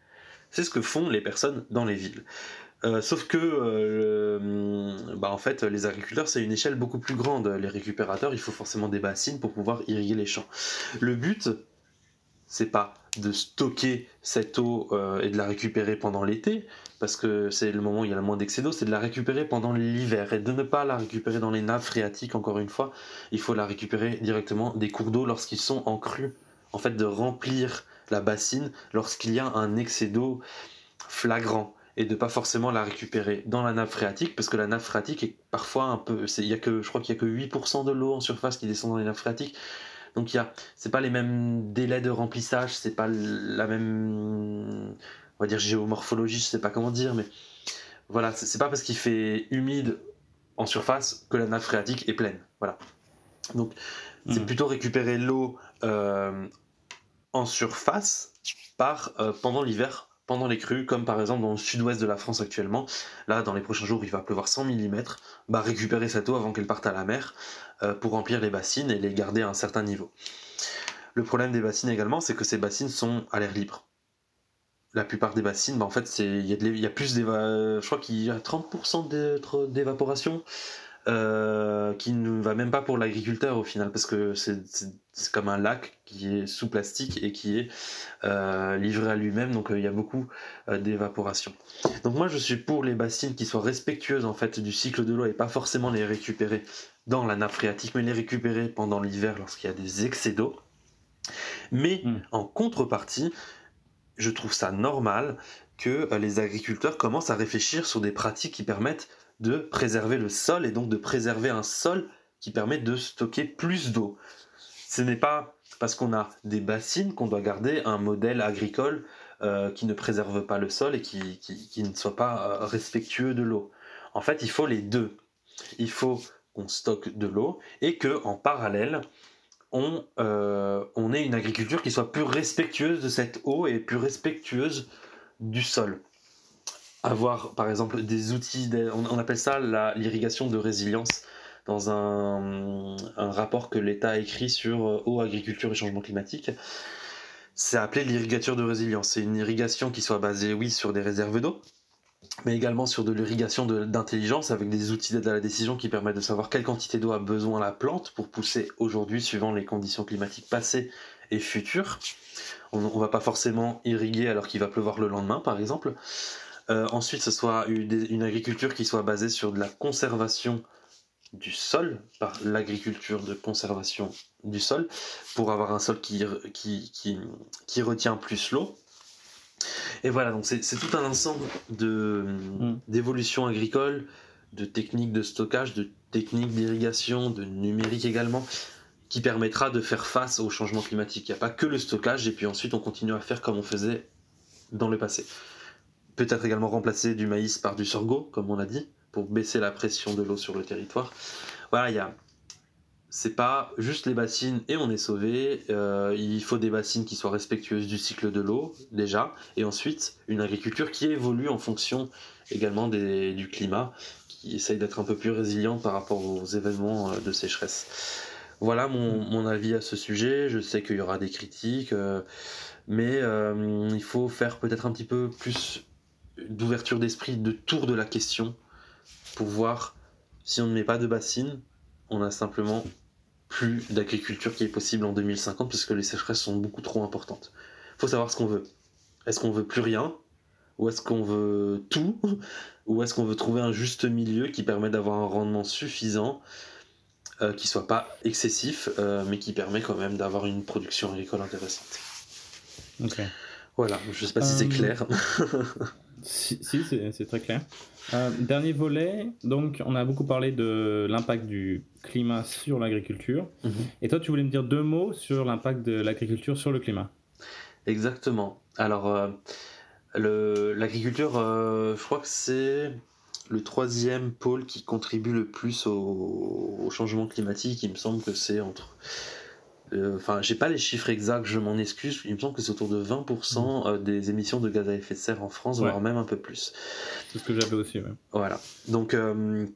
C'est ce que font les personnes dans les villes. Euh, sauf que, euh, bah en fait, les agriculteurs, c'est une échelle beaucoup plus grande. Les récupérateurs, il faut forcément des bassines pour pouvoir irriguer les champs. Le but, c'est pas de stocker cette eau euh, et de la récupérer pendant l'été, parce que c'est le moment où il y a le moins d'excès d'eau, c'est de la récupérer pendant l'hiver et de ne pas la récupérer dans les nappes phréatiques, encore une fois. Il faut la récupérer directement des cours d'eau lorsqu'ils sont en crue. En fait, de remplir la bassine lorsqu'il y a un excès d'eau flagrant et de pas forcément la récupérer dans la nappe phréatique parce que la nappe phréatique est parfois un peu il y a que je crois qu'il y a que 8% de l'eau en surface qui descend dans les nappes phréatiques. Donc il y a c'est pas les mêmes délais de remplissage c'est pas la même on va dire géomorphologie je sais pas comment dire mais voilà c'est pas parce qu'il fait humide en surface que la nappe phréatique est pleine. Voilà. Donc c'est hmm. plutôt récupérer l'eau euh, en surface par euh, pendant l'hiver, pendant les crues, comme par exemple dans le sud-ouest de la France actuellement. Là, dans les prochains jours, il va pleuvoir 100 mm. Bah, récupérer cette eau avant qu'elle parte à la mer euh, pour remplir les bassines et les garder à un certain niveau. Le problème des bassines également, c'est que ces bassines sont à l'air libre. La plupart des bassines, bah, en fait, il y, y, a plus d'évaporation. Je crois qu'il y a 30% d'évaporation euh, qui ne va même pas pour l'agriculteur au final, parce que c'est comme un lac qui est sous plastique et qui est euh, livré à lui-même, donc euh, il y a beaucoup d'évaporation. Donc moi je suis pour les bassines qui soient respectueuses en fait du cycle de l'eau et pas forcément les récupérer dans la nappe phréatique, mais les récupérer pendant l'hiver lorsqu'il y a des excès d'eau. Mais hmm. en contrepartie, je trouve ça normal que les agriculteurs commencent à réfléchir sur des pratiques qui permettent de préserver le sol et donc de préserver un sol qui permet de stocker plus d'eau. Ce n'est pas parce qu'on a des bassines qu'on doit garder un modèle agricole euh, qui ne préserve pas le sol et qui, ne soit pas euh, respectueux de l'eau. En fait, il faut les deux. Il faut qu'on stocke de l'eau et que en parallèle, on, euh, on ait une agriculture qui soit plus respectueuse de cette eau et plus respectueuse du sol avoir par exemple des outils, on, appelle ça l'irrigation de résilience dans un, rapport que l'État a écrit sur euh, eau, agriculture et changement climatique. C'est appelé l'irrigature de résilience. C'est une irrigation qui soit basée, oui, sur des réserves d'eau, mais également sur de l'irrigation d'intelligence avec des outils d'aide à la décision qui permettent de savoir quelle quantité d'eau a besoin la plante pour pousser aujourd'hui suivant les conditions climatiques passées et futures. On ne va pas forcément irriguer alors qu'il va pleuvoir le lendemain, par exemple. Euh, ensuite, ce soit une, agriculture qui soit basée sur de la conservation du sol, par l'agriculture de conservation du sol, pour avoir un sol qui, qui, retient plus l'eau. Et voilà, donc c'est tout un ensemble mm. d'évolutions agricoles, de techniques de stockage, de techniques d'irrigation, de numérique également, qui permettra de faire face au changement climatique. Il n'y a pas que le stockage, et puis ensuite on continue à faire comme on faisait dans le passé. Peut-être également remplacer du maïs par du sorgho, comme on a dit, pour baisser la pression de l'eau sur le territoire. Voilà, il y a c'est pas juste les bassines et on est sauvé. Euh, il faut des bassines qui soient respectueuses du cycle de l'eau déjà, et ensuite une agriculture qui évolue en fonction également du climat, qui essaye d'être un peu plus résiliente par rapport aux événements euh, de sécheresse. Voilà mon, avis à ce sujet. Je sais qu'il y aura des critiques, euh, mais il faut faire peut-être un petit peu plus d'ouverture d'esprit, de tour de la question, pour voir si on ne met pas de bassines, on a simplement plus d'agriculture qui est possible en 2050 puisque les sécheresses sont beaucoup trop importantes. Il faut savoir ce qu'on veut. Est-ce qu'on veut plus rien? Ou est-ce qu'on veut tout? Ou est-ce qu'on veut trouver un juste milieu qui permet d'avoir un rendement suffisant, euh, qui soit pas excessif, euh, mais qui permet quand même d'avoir une production agricole intéressante? Ok. Voilà, je sais pas si c'est euh, clair. si, c'est très clair. Euh, dernier volet, donc on a beaucoup parlé de l'impact du climat sur l'agriculture. Mhm. Et toi, tu voulais me dire deux mots sur l'impact de l'agriculture sur le climat. Exactement. Alors, euh, l'agriculture, euh, je crois que c'est le troisième pôle qui contribue le plus au, au changement climatique. Il me semble que c'est entre euh, enfin, j'ai pas les chiffres exacts, je m'en excuse. Il me semble que c'est autour de 20% mm. euh, des émissions de gaz à effet de serre en France, voire même un peu plus. C'est ce que j'avais aussi, Voilà. Donc, euh,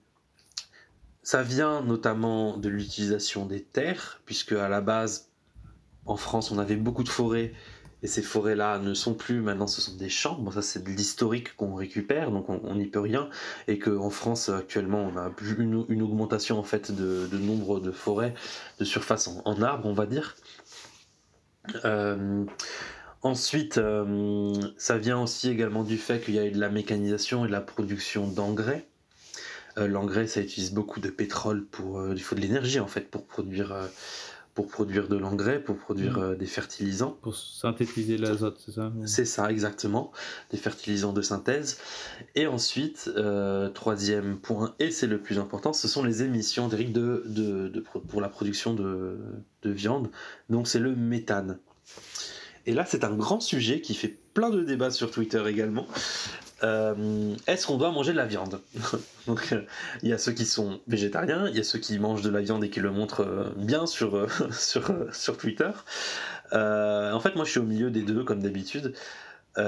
ça vient notamment de l'utilisation des terres, puisque à la base, en France, on avait beaucoup de forêts et ces forêts-là ne sont plus, maintenant ce sont des champs. Bon, ça c'est de l'historique qu'on récupère, donc on n'y peut rien. Et qu'en France, actuellement, on a une, augmentation en fait de, nombre de forêts, de surface en, arbres, on va dire. Euh, ensuite, euh, ça vient aussi également du fait qu'il y a eu de la mécanisation et de la production d'engrais. Euh, l'engrais, ça utilise beaucoup de pétrole pour. il faut de l'énergie en fait pour produire pour produire de l'engrais, pour produire mm. euh, des fertilisants. Pour synthétiser l'azote, c'est ça C'est ça, exactement. Des fertilisants de synthèse. Et ensuite, euh, troisième point, et c'est le plus important, ce sont les émissions de, de, pour la production de, de viande. Donc c'est le méthane. Et là, c'est un grand sujet qui fait plein de débats sur Twitter également. Euh, est-ce qu'on doit manger de la viande Donc euh, il y a ceux qui sont végétariens, il y a ceux qui mangent de la viande et qui le montrent euh, bien sur, sur, sur Twitter. en fait, moi je suis au milieu des deux comme d'habitude. et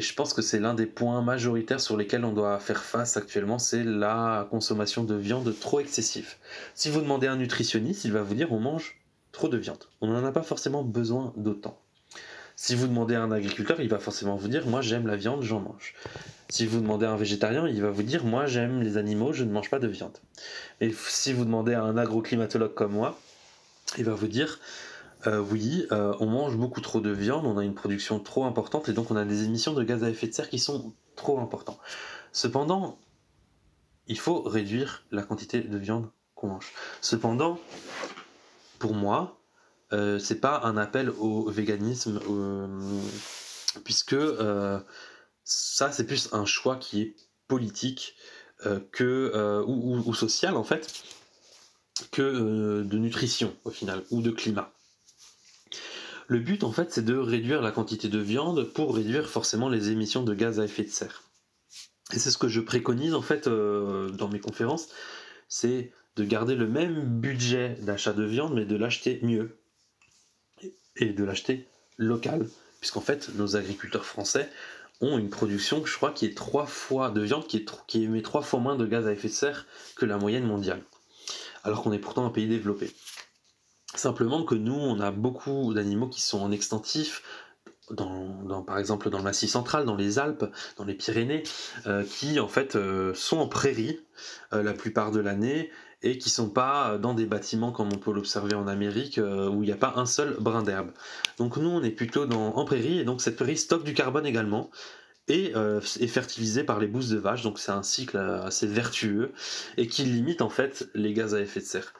je pense que c'est l'un des points majoritaires sur lesquels on doit faire face actuellement, c'est la consommation de viande trop excessive. Si vous demandez à un nutritionniste, il va vous dire on mange trop de viande. On n'en a pas forcément besoin d'autant. Si vous demandez à un agriculteur, il va forcément vous dire Moi j'aime la viande, j'en mange. Si vous demandez à un végétarien, il va vous dire Moi j'aime les animaux, je ne mange pas de viande. Et si vous demandez à un agroclimatologue comme moi, il va vous dire euh, Oui, euh, on mange beaucoup trop de viande, on a une production trop importante et donc on a des émissions de gaz à effet de serre qui sont trop importantes. Cependant, il faut réduire la quantité de viande qu'on mange. Cependant, pour moi, euh, c'est pas un appel au véganisme, euh, puisque euh, ça c'est plus un choix qui est politique que ou, social en fait que de nutrition au final ou de climat. Le but en fait c'est de réduire la quantité de viande pour réduire forcément les émissions de gaz à effet de serre. Et c'est ce que je préconise en fait dans mes conférences, c'est de garder le même budget d'achat de viande mais de l'acheter mieux et de l'acheter local, puisqu'en fait nos agriculteurs français ont une production, je crois, qui est trois fois de viande, qui, est, qui émet trois fois moins de gaz à effet de serre que la moyenne mondiale, alors qu'on est pourtant un pays développé. Simplement que nous, on a beaucoup d'animaux qui sont en extensif, dans, par exemple dans le Massif central, dans les Alpes, dans les Pyrénées, euh, qui en fait euh, sont en prairie euh, la plupart de l'année et qui sont pas dans des bâtiments comme on peut l'observer en Amérique euh, où il n'y a pas un seul brin d'herbe. Donc nous on est plutôt dans, en prairie et donc cette prairie stocke du carbone également et euh, est fertilisée par les bousses de vache, donc c'est un cycle euh, assez vertueux et qui limite en fait les gaz à effet de serre.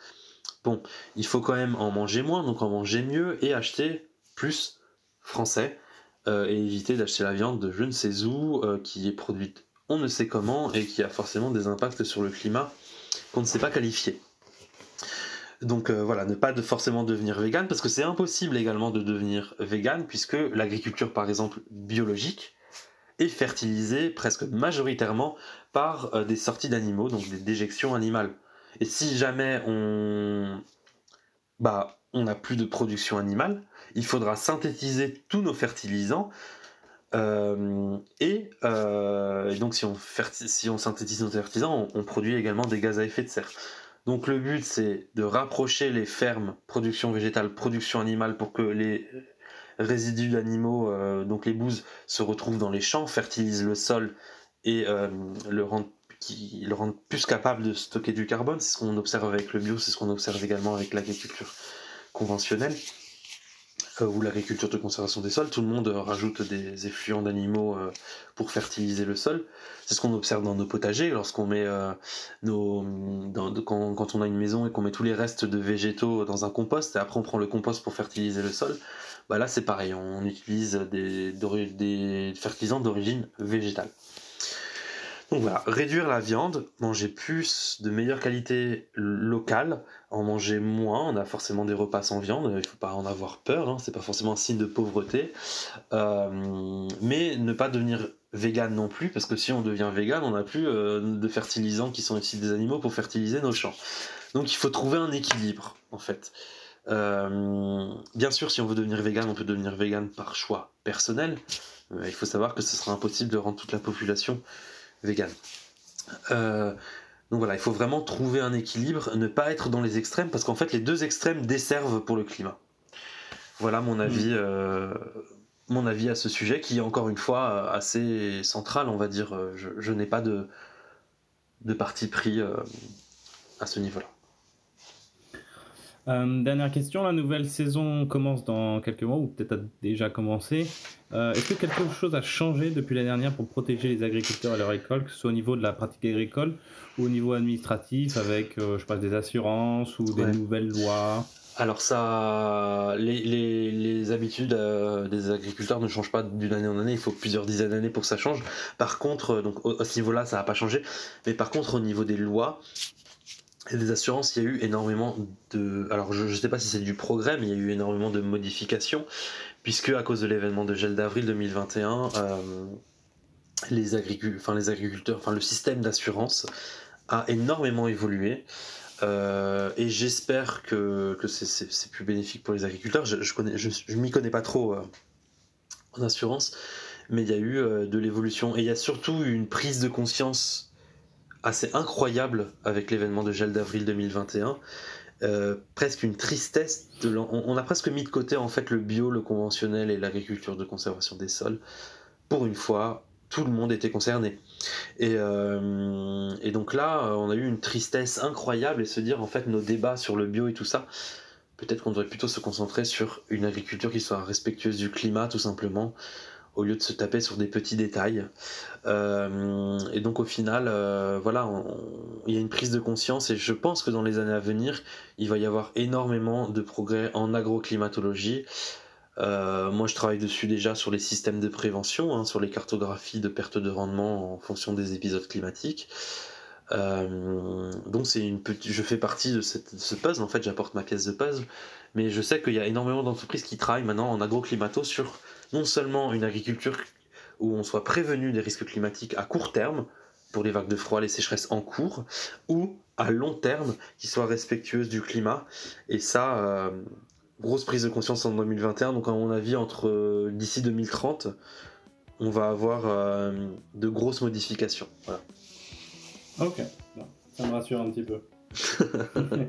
Bon, il faut quand même en manger moins, donc en manger mieux et acheter plus français et éviter d'acheter la viande de je ne sais où qui est produite on ne sait comment et qui a forcément des impacts sur le climat qu'on ne sait pas qualifier. donc voilà, ne pas forcément devenir vegan, parce que c'est impossible également de devenir vegan, puisque l'agriculture, par exemple, biologique, est fertilisée presque majoritairement par des sorties d'animaux, donc des déjections animales. Et si jamais on, bah, on n'a plus de production animale, il faudra synthétiser tous nos fertilisants. Euh, euh, et, donc, si on, synthétise nos fertilisants, on, produit également des gaz à effet de serre. Donc, le but, c'est de rapprocher les fermes production végétale, production animale, pour que les résidus d'animaux, euh, donc les bouses, se retrouvent dans les champs, fertilisent le sol et le rendent plus capable de stocker du carbone. C'est ce qu'on observe avec le bio, c'est ce qu'on observe également avec l'agriculture conventionnelle ou l'agriculture de conservation des sols. Tout le monde rajoute des effluents d'animaux euh, pour fertiliser le sol. C'est ce qu'on observe dans nos potagers lorsqu'on met euh, nos, quand, on a une maison et qu'on met tous les restes de végétaux dans un compost et après on prend le compost pour fertiliser le sol. Bah là c'est pareil, on utilise des, des fertilisants d'origine végétale. Donc voilà, réduire la viande, manger plus de meilleure qualité locale, en manger moins, on a forcément des repas sans viande, il ne faut pas en avoir peur, hein, c'est pas forcément un signe de pauvreté, euh, mais ne pas devenir vegan non plus, parce que si on devient vegan, on n'a plus euh, de fertilisants qui sont issus des animaux pour fertiliser nos champs. Donc il faut trouver un équilibre, en fait. Euh, bien sûr, si on veut devenir vegan, on peut devenir vegan par choix personnel. il faut savoir que ce sera impossible de rendre toute la population vegan. Euh, donc voilà, il faut vraiment trouver un équilibre, ne pas être dans les extrêmes, parce qu'en fait les deux extrêmes desservent pour le climat. Voilà mon avis, mm. euh, mon avis à ce sujet, qui est encore une fois assez central, on va dire. Je, n'ai pas de, de parti pris euh, à ce niveau-là. Euh, dernière question, la nouvelle saison commence dans quelques mois ou peut-être a déjà commencé. Euh, est-ce que quelque chose a changé depuis la dernière pour protéger les agriculteurs et leur école, que ce soit au niveau de la pratique agricole ou au niveau administratif avec, euh, je pense, des assurances ou des nouvelles lois? Alors ça, les, habitudes des agriculteurs ne changent pas d'une année en année, il faut plusieurs dizaines d'années pour que ça change. Par contre, donc à ce niveau-là, ça n'a pas changé. Mais par contre, au niveau des lois, et des assurances, il y a eu énormément de. Alors, je ne sais pas si c'est du progrès, mais il y a eu énormément de modifications, puisque à cause de l'événement de gel d'avril 2021, euh, les, agriculteurs, le système d'assurance a énormément évolué. Euh, et j'espère que, c'est plus bénéfique pour les agriculteurs. Je, je, m'y connais pas trop euh, en assurance, mais il y a eu de l'évolution et il y a surtout une prise de conscience assez incroyable avec l'événement de gel d'avril 2021. Euh, presque une tristesse. De on, a presque mis de côté en fait le bio, le conventionnel et l'agriculture de conservation des sols. Pour une fois, tout le monde était concerné. Et, euh, et, donc là, on a eu une tristesse incroyable et se dire en fait nos débats sur le bio et tout ça, peut-être qu'on devrait plutôt se concentrer sur une agriculture qui soit respectueuse du climat tout simplement, au lieu de se taper sur des petits détails. Euh, et donc au final, euh, voilà, il y a une prise de conscience et je pense que dans les années à venir, il va y avoir énormément de progrès en agroclimatologie. Euh, moi, je travaille dessus déjà sur les systèmes de prévention, hein, sur les cartographies de perte de rendement en fonction des épisodes climatiques. donc c'est une petite, je fais partie de, cette, ce puzzle. En fait, j'apporte ma pièce de puzzle, mais je sais qu'il y a énormément d'entreprises qui travaillent maintenant en agroclimato sur non seulement une agriculture où on soit prévenu des risques climatiques à court terme, pour les vagues de froid, les sécheresses en cours, ou à long terme, qui soit respectueuse du climat. Et ça, euh, grosse prise de conscience en 2021. Donc, à mon avis, entre euh, d'ici 2030, on va avoir euh, de grosses modifications. Voilà. Ok, ça me rassure un petit peu.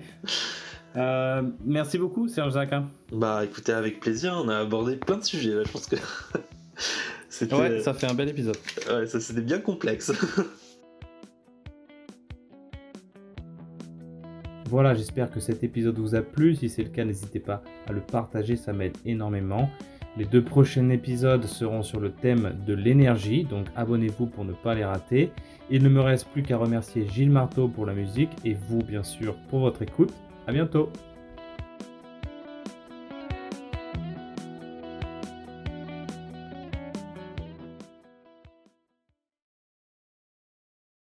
Euh, merci beaucoup, Serge Zaka. Bah écoutez, avec plaisir, on a abordé plein de sujets là, je pense que. ouais, ça fait un bel épisode. Ouais, ça c'était bien complexe. voilà, j'espère que cet épisode vous a plu. Si c'est le cas, n'hésitez pas à le partager, ça m'aide énormément. Les deux prochains épisodes seront sur le thème de l'énergie, donc abonnez-vous pour ne pas les rater. Il ne me reste plus qu'à remercier Gilles Marteau pour la musique et vous, bien sûr, pour votre écoute. À bientôt